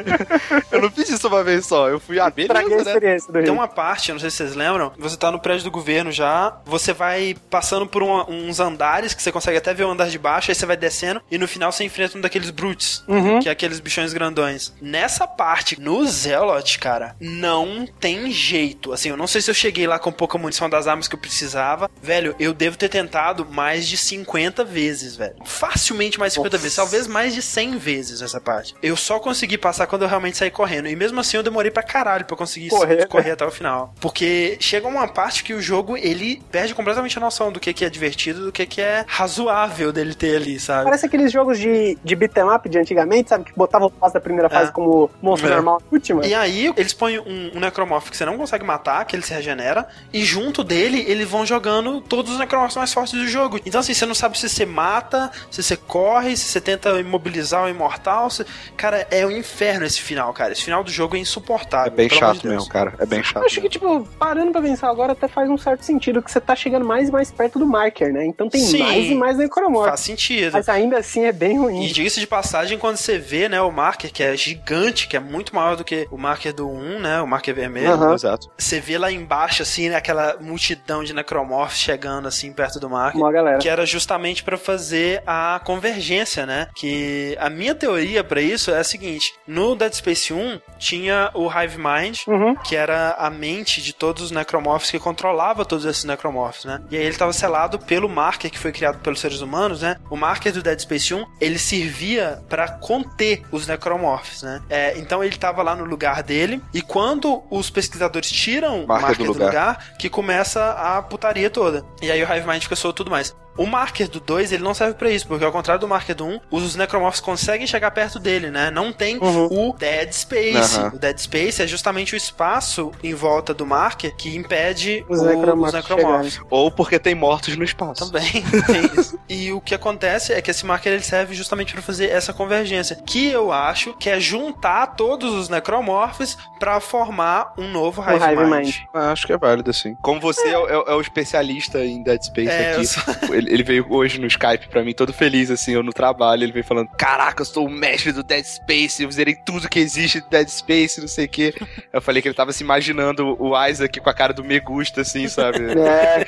[LAUGHS] eu não fiz isso uma vez só. Eu fui, ah, a beleza, né? experiência do Tem uma parte, não sei se vocês lembram, você tá no prédio do governo já, você vai passando por uma- uns andares que você consegue até ver o andar de baixo, aí você vai descendo e no final você enfrenta um daqueles brutes, Uhum. que é aqueles bichões grandões. Nessa parte, no Zealot, cara, não tem jeito. Assim, eu não sei se eu cheguei lá com pouca munição das armas que eu precisava. Velho, eu devo ter tentado mais de 50 vezes, velho. Facilmente mais de 50 Nossa. vezes, talvez mais de 100 vezes essa parte. Eu só consegui passar quando eu realmente saí correndo. E mesmo assim eu demorei pra caralho pra conseguir Correr, correr, né? até o final. Porque chega uma parte que o jogo, ele perde completamente a noção do que, que é divertido, do que, que é razoável dele ter ali, sabe? Parece aqueles jogos de, de beat'em up de antigamente, sabe? Que botavam o boss da primeira fase É. como monstro É. normal última. E aí, eles põem um, um necromorph que você não consegue matar, que ele se regenera, e junto dele, eles vão jogando todos os necromorphs mais fortes do jogo. Então, assim, você não sabe se você mata, se você corre, se você tenta imobilizar o imortal. se- Cara, é um inferno esse final, cara. Esse final do jogo é insuportável. É bem chato de mesmo, cara. É bem chato. Eu acho que, tipo, parando pra pensar agora, até faz um certo sentido, que você tá chegando mais e mais perto do marker, né? Então tem Sim. mais e mais necromorphs. Faz sentido. Mas ainda assim é bem ruim. E diga-se de passagem, quando você vê, né, o marker, que é gigante, que é muito maior do que o marker do 1, né, o marker vermelho, Aham. Exato. você vê lá embaixo, assim, né, aquela multidão de necromorphs chegando, assim, perto do marker. Uma galera. Que era justamente pra fazer a convergência, né? Que a minha teoria pra isso é a seguinte: no Dead Space 1 tinha o Hive Mind, Uhum. que era a mente de todos os necromorphs que controlava todos esses necromorphs, né? E aí ele estava selado pelo marker que foi criado pelos seres humanos, né? O marker do Dead Space 1, ele servia pra conter os necromorphs, né? É, então ele tava lá no lugar dele e quando os pesquisadores tiram o Marker marker do do lugar. lugar, que começa a putaria toda. E aí o Hive Mind fica solto tudo mais. O marker do 2, ele não serve pra isso, porque ao contrário do marker do 1, os necromorphs conseguem chegar perto dele, né? Não tem Uhum. o Dead Space. Aham. O Dead Space é justamente o espaço em volta do marker que impede Os o- necromorphs os necromorphs. Ou porque tem mortos no espaço. Também [LAUGHS] tem isso. E o que acontece é que esse marker ele serve justamente pra fazer essa convergência, que eu acho que é juntar todos os necromorphs pra formar um novo Hive, Hive Mind. Mind. Ah, Acho que é válido, assim. Como você é, o- é é o especialista em Dead Space É, eu aqui, sou- ele, Ele, ele veio hoje no Skype pra mim, todo feliz, assim, eu no trabalho. Ele veio falando: Caraca, eu sou o mestre do Dead Space, eu zerei tudo que existe de Dead Space, não sei o quê. [LAUGHS] Eu falei que ele tava se imaginando o Isaac com a cara do Megusta, assim, sabe? [LAUGHS] É.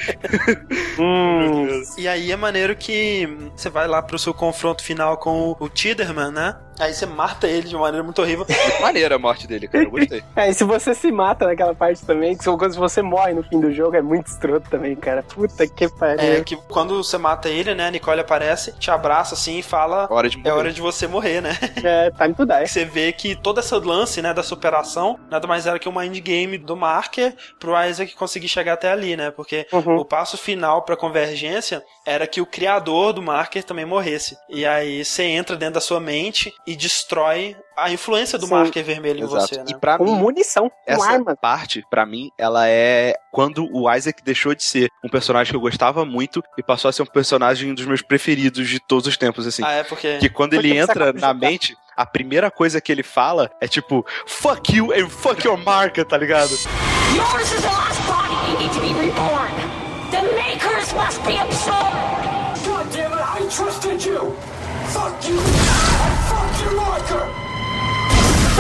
[LAUGHS] hum, E aí é maneiro que você vai lá pro seu confronto final com o Tiderman, né? Aí você mata ele de uma maneira muito horrível. [LAUGHS] Maneira a morte dele, cara. Eu gostei. [LAUGHS] É, e se você se mata naquela parte também, que quando você morre no fim do jogo, é muito escroto também, cara. Puta que pariu. É que quando você mata ele, né? A Nicole aparece, te abraça assim e fala: Hora de morrer. É hora de você morrer, né? [LAUGHS] É, time to die. Você vê que toda essa lance, né, da superação, nada mais era que uma endgame do Marker pro Isaac conseguir chegar até ali, né? Porque Uhum. o passo final pra convergência era que o criador do Marker também morresse. E aí você entra dentro da sua mente e destrói a influência do Sim. Marker vermelho em Exato. você, né? E pra Com mim, munição, essa arma. parte, pra mim, ela é quando o Isaac deixou de ser um personagem que eu gostava muito e passou a ser um personagem dos meus preferidos de todos os tempos, assim. Ah, é porque. Que quando Porque ele entra na jogar. mente, a primeira coisa que ele fala é tipo, fuck you and fuck your marca, tá ligado? Yours is the last body you need to be reborn. The makers must be absorbed. God damn it, I trusted you! Fuck you!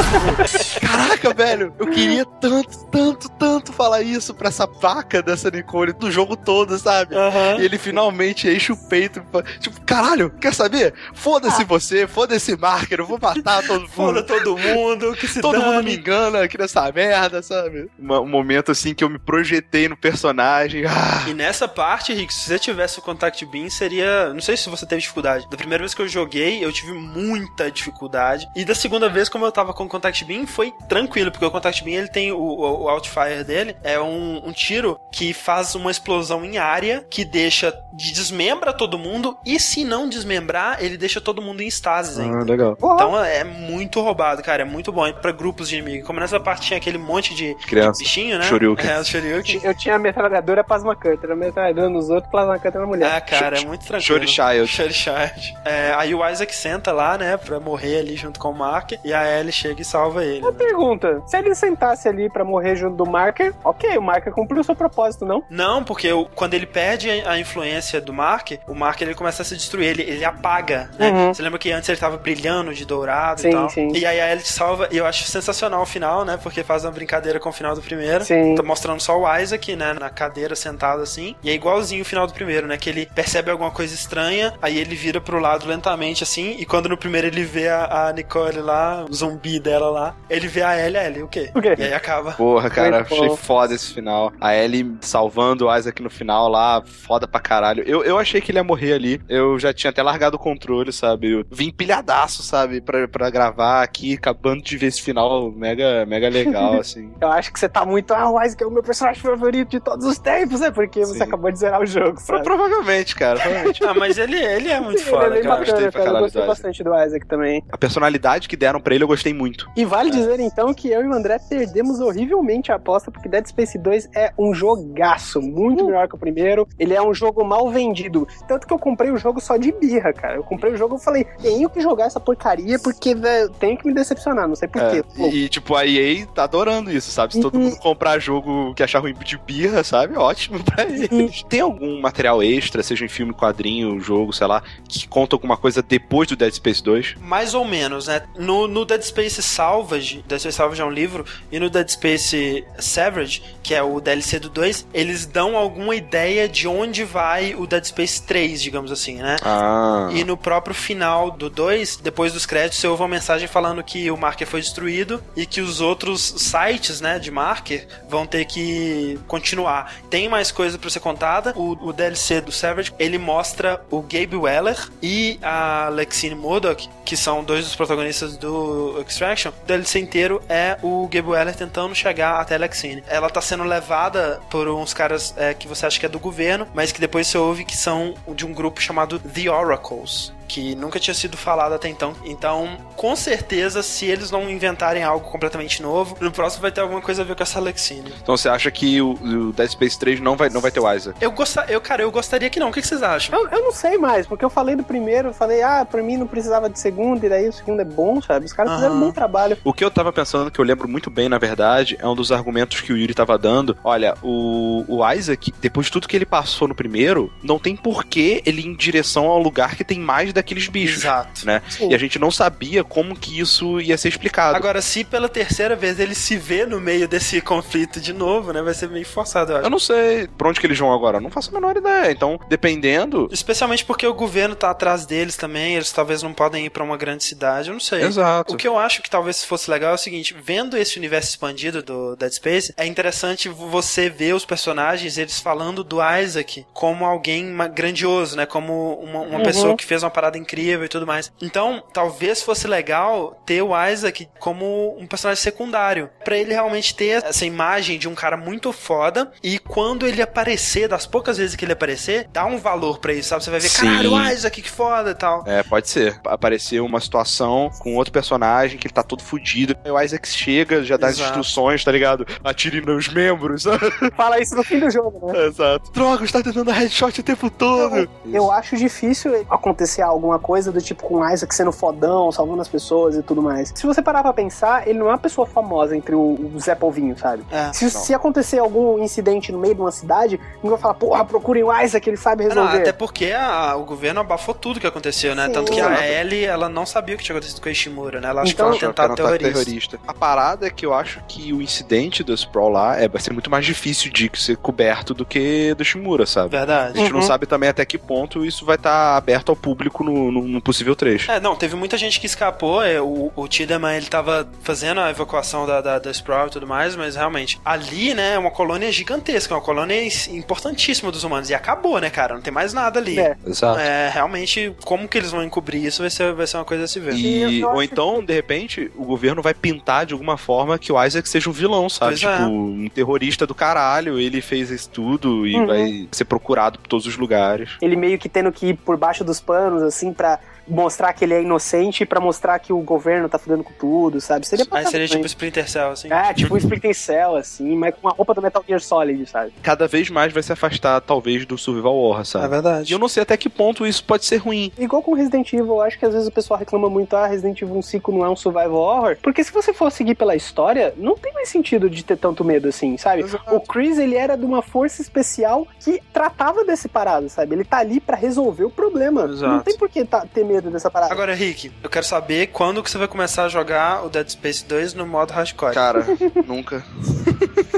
[LAUGHS] Caraca, velho, eu queria tanto, tanto, tanto falar isso pra essa vaca dessa Nicole do jogo todo, sabe? Aham. E ele finalmente enche o peito. Tipo, caralho, quer saber? Foda-se você, foda-se marker, eu vou matar todo [LAUGHS] Foda mundo. todo mundo, que se Todo mundo dane. me engana aqui nessa merda, sabe? Um momento assim que eu me projetei no personagem. Ah, E nessa parte, Rick, se você tivesse o Contact Beam, seria. Não sei se você teve dificuldade. Da primeira vez que eu joguei, eu tive muita dificuldade. E da segunda vez, como eu tava com Contact Beam, foi tranquilo, porque o Contact Beam ele tem o, o, o Outfire dele, é um, um tiro que faz uma explosão em área que deixa. desmembra todo mundo. E se não desmembrar, ele deixa todo mundo em estasis ainda. legal. Então é muito roubado, cara. É muito bom pra grupos de inimigos. Como nessa parte tinha aquele monte de Criança. bichinho, né? Shoryuken. É, Shoryuken. Eu tinha a metralhadora plasma cutter, a metralhadora nos outros, plasma cutter na mulher. Ah, cara, é muito tranquilo. Shory Child. Shory Child. É, aí o Isaac senta lá, né, pra morrer ali junto com o Mark, e a Ellie chega salva ele. Uma pergunta: se ele sentasse ali pra morrer junto do Marker, ok, o Marker cumpriu o seu propósito, não? Não, porque quando ele perde a influência do Mark, o Mark ele começa a se destruir, ele, ele apaga, né? Uhum. Você lembra que antes ele tava brilhando de dourado Sim, e tal? sim. E aí a Ellie salva, e eu acho sensacional o final, né? Porque faz uma brincadeira com o final do primeiro. Sim. Tô mostrando só o Isaac, né, na cadeira sentado assim, e é igualzinho o final do primeiro, né? Que ele percebe alguma coisa estranha, aí ele vira pro lado lentamente assim, e quando no primeiro ele vê a, a Nicole lá, o zumbi dela lá, ele vê a Ellie, a Ellie, o quê? O quê? E aí acaba. Porra, cara, Muito achei bom. foda esse final. A Ellie salvando o Isaac no final lá, foda pra caralho. Eu, eu achei que ele ia morrer ali. Eu já tinha até largado o controle, sabe? Eu vim pilhadaço, sabe? Pra, pra gravar aqui, acabando de ver esse final mega, mega legal, [LAUGHS] assim. Eu acho que você tá muito, ah, o Isaac é o meu personagem favorito de todos os tempos, é porque Sim. você acabou de zerar o jogo, sabe? Provavelmente, cara. Provavelmente. [LAUGHS] Ah, mas ele, ele é muito Ele é foda, bem cara. gostei bacana, pra cara. Eu gostei bastante do Isaac também. A personalidade que deram pra ele eu gostei muito. E vale dizer então que eu e o André perdemos horrivelmente a aposta, porque Dead Space 2 é um jogaço, muito melhor que o primeiro. Ele é um jogo mal vendido. Tanto que eu comprei o jogo só de birra, cara. Eu comprei o jogo e falei, tenho que jogar essa porcaria, porque velho, tenho que me decepcionar, não sei É, porquê. Pô, e, tipo, a EA tá adorando isso, sabe? Se todo Uhum. mundo comprar jogo que achar ruim de birra, sabe? Ótimo [LAUGHS] pra eles. Tem algum material extra, seja em filme, quadrinho, jogo, sei lá, que conta alguma coisa depois do Dead Space 2? Mais ou menos, né? No, no Dead Space Salvage, Dead Space Salvage é um livro, e no Dead Space Savage, que é o DLC do 2, eles dão alguma ideia de onde vai o Dead Space 3, digamos assim, né? Ah. E no próprio final do 2, depois dos créditos, você ouve uma mensagem falando que o marker foi destruído e que os outros sites, né, de marker vão ter que continuar. Tem mais coisa pra ser contada. O, o DLC do Savage, ele mostra o Gabe Weller e a Lexine Modoc, que são dois dos protagonistas do Extraction. O DLC inteiro é o Gabe Weller tentando chegar até Lexine. Ela tá sendo levada por uns caras é, que você acha que é do governo, mas que depois você ouve que são de um grupo chamado The Oracles. Que nunca tinha sido falado até então. Então, com certeza, se eles não inventarem algo completamente novo, no próximo vai ter alguma coisa a ver com essa Lexine. Então você acha que o, o Dead Space 3 não vai, não vai ter o Isaac? Eu gosta, eu, cara, eu gostaria que não. O que, que vocês acham? Eu, eu não sei mais, porque eu falei do primeiro, eu falei, ah, pra mim não precisava de segundo, e daí o segundo é bom, sabe? Os caras fizeram um bom trabalho. O que eu tava pensando, que eu lembro muito bem, na verdade, é um dos argumentos que o Yuri tava dando. Olha, o, o Isaac, depois de tudo que ele passou no primeiro, não tem porquê ele ir em direção ao lugar que tem mais daqueles bichos. Exato. Né? Sim. E a gente não sabia como que isso ia ser explicado. Agora, se pela terceira vez ele se vê no meio desse conflito de novo, né? Vai ser meio forçado, eu acho. Eu não sei pra onde que eles vão agora, eu não faço a menor ideia. Então, dependendo. Especialmente porque o governo tá atrás deles também, eles talvez não podem ir pra uma grande cidade, eu não sei. Exato. O que eu acho que talvez fosse legal é o seguinte, vendo esse universo expandido do Dead Space, é interessante você ver os personagens, eles falando do Isaac como alguém grandioso, né? Como uma, uma Uhum. pessoa que fez uma parada incrível e tudo mais. Então, talvez fosse legal ter o Isaac como um personagem secundário, Pra ele realmente ter essa imagem de um cara muito foda e quando ele aparecer, das poucas vezes que ele aparecer, dá um valor pra isso, sabe? Você vai ver, Sim. caralho, o Isaac, que foda e tal. É, pode ser. Aparecer uma situação com outro personagem que ele tá todo fudido. Aí o Isaac chega, já dá as Exato. instruções, tá ligado? Atire nos membros. [LAUGHS] Fala isso no fim do jogo, né? Exato. Droga, está tentando headshot o tempo todo. Eu acho difícil acontecer alguma coisa do tipo com o Isaac sendo fodão, salvando as pessoas e tudo mais. Se você parar pra pensar, ele não é uma pessoa famosa entre o, o Zé Polvinho, sabe? É. Se, se acontecer algum incidente no meio de uma cidade, ninguém vai falar, porra, procurem o Isaac, ele sabe Não, resolver. até porque a- o governo abafou tudo que aconteceu, né? Sim. Tanto que a. Ellie, ela não sabia o que tinha acontecido com a Ishimura, né? Ela acha Então- que atentado Era um ataque terrorista. A parada é que eu acho que o incidente do Sprawl lá é, vai ser muito mais difícil de ser coberto do que do Shimura, sabe? A Verdade. gente não Uhum. sabe também até que ponto isso vai estar aberto ao público no, no- no possível trecho. É, não, teve muita gente que escapou. é, o, o Tiedemann, ele tava fazendo a evacuação da, da, da e tudo mais, mas realmente, ali, né, é uma colônia gigantesca, uma colônia importantíssima dos humanos. E acabou, né, cara? Não tem mais nada ali. É. Exato. É, realmente, como que eles vão encobrir isso vai ser, vai ser uma coisa a se ver. E, ou então, de repente, o governo vai pintar de alguma forma que o Isaac seja um vilão, sabe? Pois tipo, é. um terrorista do caralho, ele fez isso tudo e Uhum. vai ser procurado por todos os lugares. Ele meio que tendo que ir por baixo dos panos, assim, pra mostrar que ele é inocente, pra mostrar que o governo tá fudendo com tudo, sabe? Seria Aí seria tipo. Splinter Cell, assim. É, tipo um Splinter Cell, assim, mas com a roupa do Metal Gear Solid, sabe? Cada vez mais vai se afastar, talvez, do survival horror, É sabe? E verdade. eu não sei até que ponto isso pode ser ruim. Igual com Resident Evil, eu acho que às vezes o pessoal reclama muito, ah, Resident Evil 5 não é um survival horror. Porque se você for seguir pela história, não tem mais sentido de ter tanto medo assim, sabe? Exato. O Chris, ele era de uma força especial que tratava desse parado, sabe? Ele tá ali pra resolver o problema. Exato. Não tem por que tá- ter medo dessa parada. Agora, Rick, eu quero saber quando que você vai começar a jogar o Dead Space 2 no modo hardcore. Cara, [LAUGHS] nunca.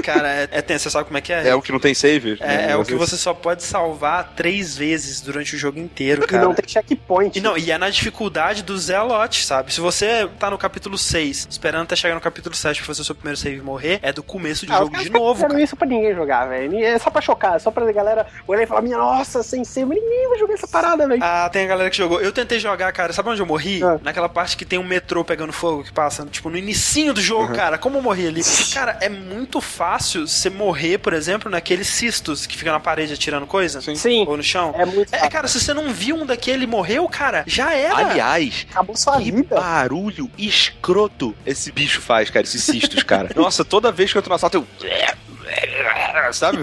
Cara, é, é tenso, você sabe como é que é? É o que não tem save? É, é o que vezes- você só pode salvar três vezes durante o jogo inteiro, e cara. não tem checkpoint. E não, e é na dificuldade do Zealote, sabe? Se você tá no capítulo 6, esperando até chegar no capítulo 7 pra fazer o seu primeiro save e morrer, é do começo de Ah, jogo de novo, cara. isso pra ninguém jogar, velho. É só pra chocar, só pra galera olhar e falar, minha nossa, sem ser, mas ninguém vai jogar essa parada, velho. Ah, tem a galera que jogou. Eu tentei jogar, cara. Sabe onde eu morri? Ah. Naquela parte que tem um metrô pegando fogo que passa, tipo, no inicinho do jogo, cara. Como eu morri ali? Cara, é muito fácil você morrer, por exemplo, naqueles cistos que ficam na parede atirando coisa. Sim. Ou no chão. É muito É, fácil. cara, se você não viu um daquele e morreu, cara, já era. Aliás, Acabou sua que vida. barulho escroto esse bicho faz, cara, esses cistos, cara. [LAUGHS] Nossa, toda vez que eu entro no assalto, eu. Sabe?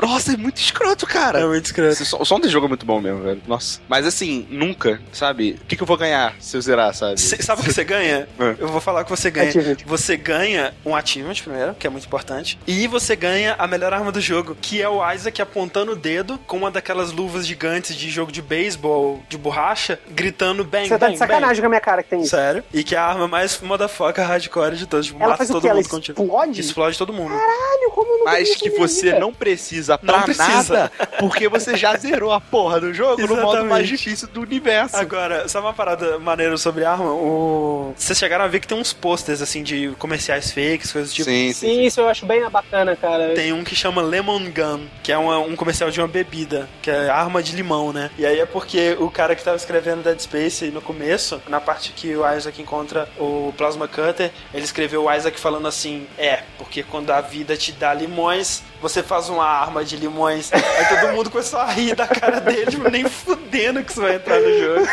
Nossa, é muito escroto, cara. É muito escroto. O som desse jogo é muito bom mesmo, velho. Nossa. Mas assim, nunca, sabe? O que, que eu vou ganhar se eu zerar, sabe? Cê- sabe o que você ganha? [LAUGHS] É. Eu vou falar o que você ganha. Achievement. Você ganha um achievement primeiro, que é muito importante. E você ganha a melhor arma do jogo, que é o Isaac apontando o dedo com uma daquelas luvas gigantes de jogo de beisebol de borracha, gritando bang, Você tá bang, de sacanagem com a minha cara que tem bang. isso. Sério. E que é a arma mais motherfucker hardcore de todos. Tipo, Ela mata faz o todo quê? Ela mundo tiro. explode? Explode todo mundo. Caralho, como não Mas que você vida? não precisa pra Não precisa. nada, porque você já zerou a porra do jogo no modo Exatamente. mais difícil do universo. Agora, sabe uma parada maneira sobre arma? O... Vocês chegaram a ver que tem uns posters, assim, de comerciais fakes, coisas do tipo. sim, Sim, isso eu acho bem bacana, cara. Tem um que chama Lemon Gun, que é uma- um comercial de uma bebida, que é arma de limão, né? E aí é porque o cara que tava escrevendo Dead Space no começo, na parte que o Isaac encontra o Plasma Cutter, ele escreveu o Isaac falando assim: É, porque quando a vida te dá limões, você faz uma arma de limões. Aí todo mundo começou a rir da cara dele, tipo, nem fudendo que isso vai entrar no jogo.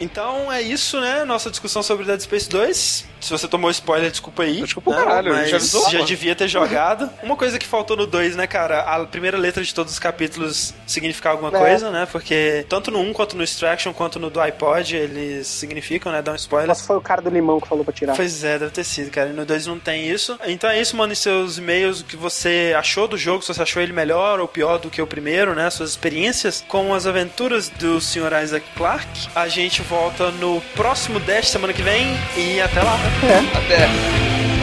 Então é isso, né? Nossa discussão sobre Dead Space 2. Se você tomou spoiler, desculpa aí. Desculpa, né? caralho, mas já avisou, já devia ter jogado. Uma coisa que faltou no 2, né, cara? A primeira letra de todos os capítulos significar alguma É. coisa, né? Porque tanto no 1 quanto no Extraction, quanto no do iPod, eles significam, né? Dá um spoiler. Nossa, foi o cara do limão que falou pra tirar. Pois é, deve ter sido, cara. No 2 não tem isso. Então é isso, mande seus e-mails, o que você achou do jogo, se você achou ele melhor ou pior do que o primeiro, né? Suas experiências com as aventuras do Sr. Isaac Clarke. A gente volta no próximo Dash semana que vem e até lá. Até.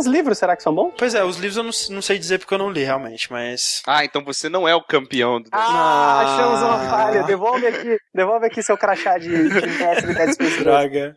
Os livros, será que são bons? Pois é, os livros eu não, não sei dizer porque eu não li realmente, mas. Ah, então você não é o campeão do. Ah, achamos uma falha. Devolve aqui, devolve aqui seu crachá de, de mestre Dead Space 2. Droga.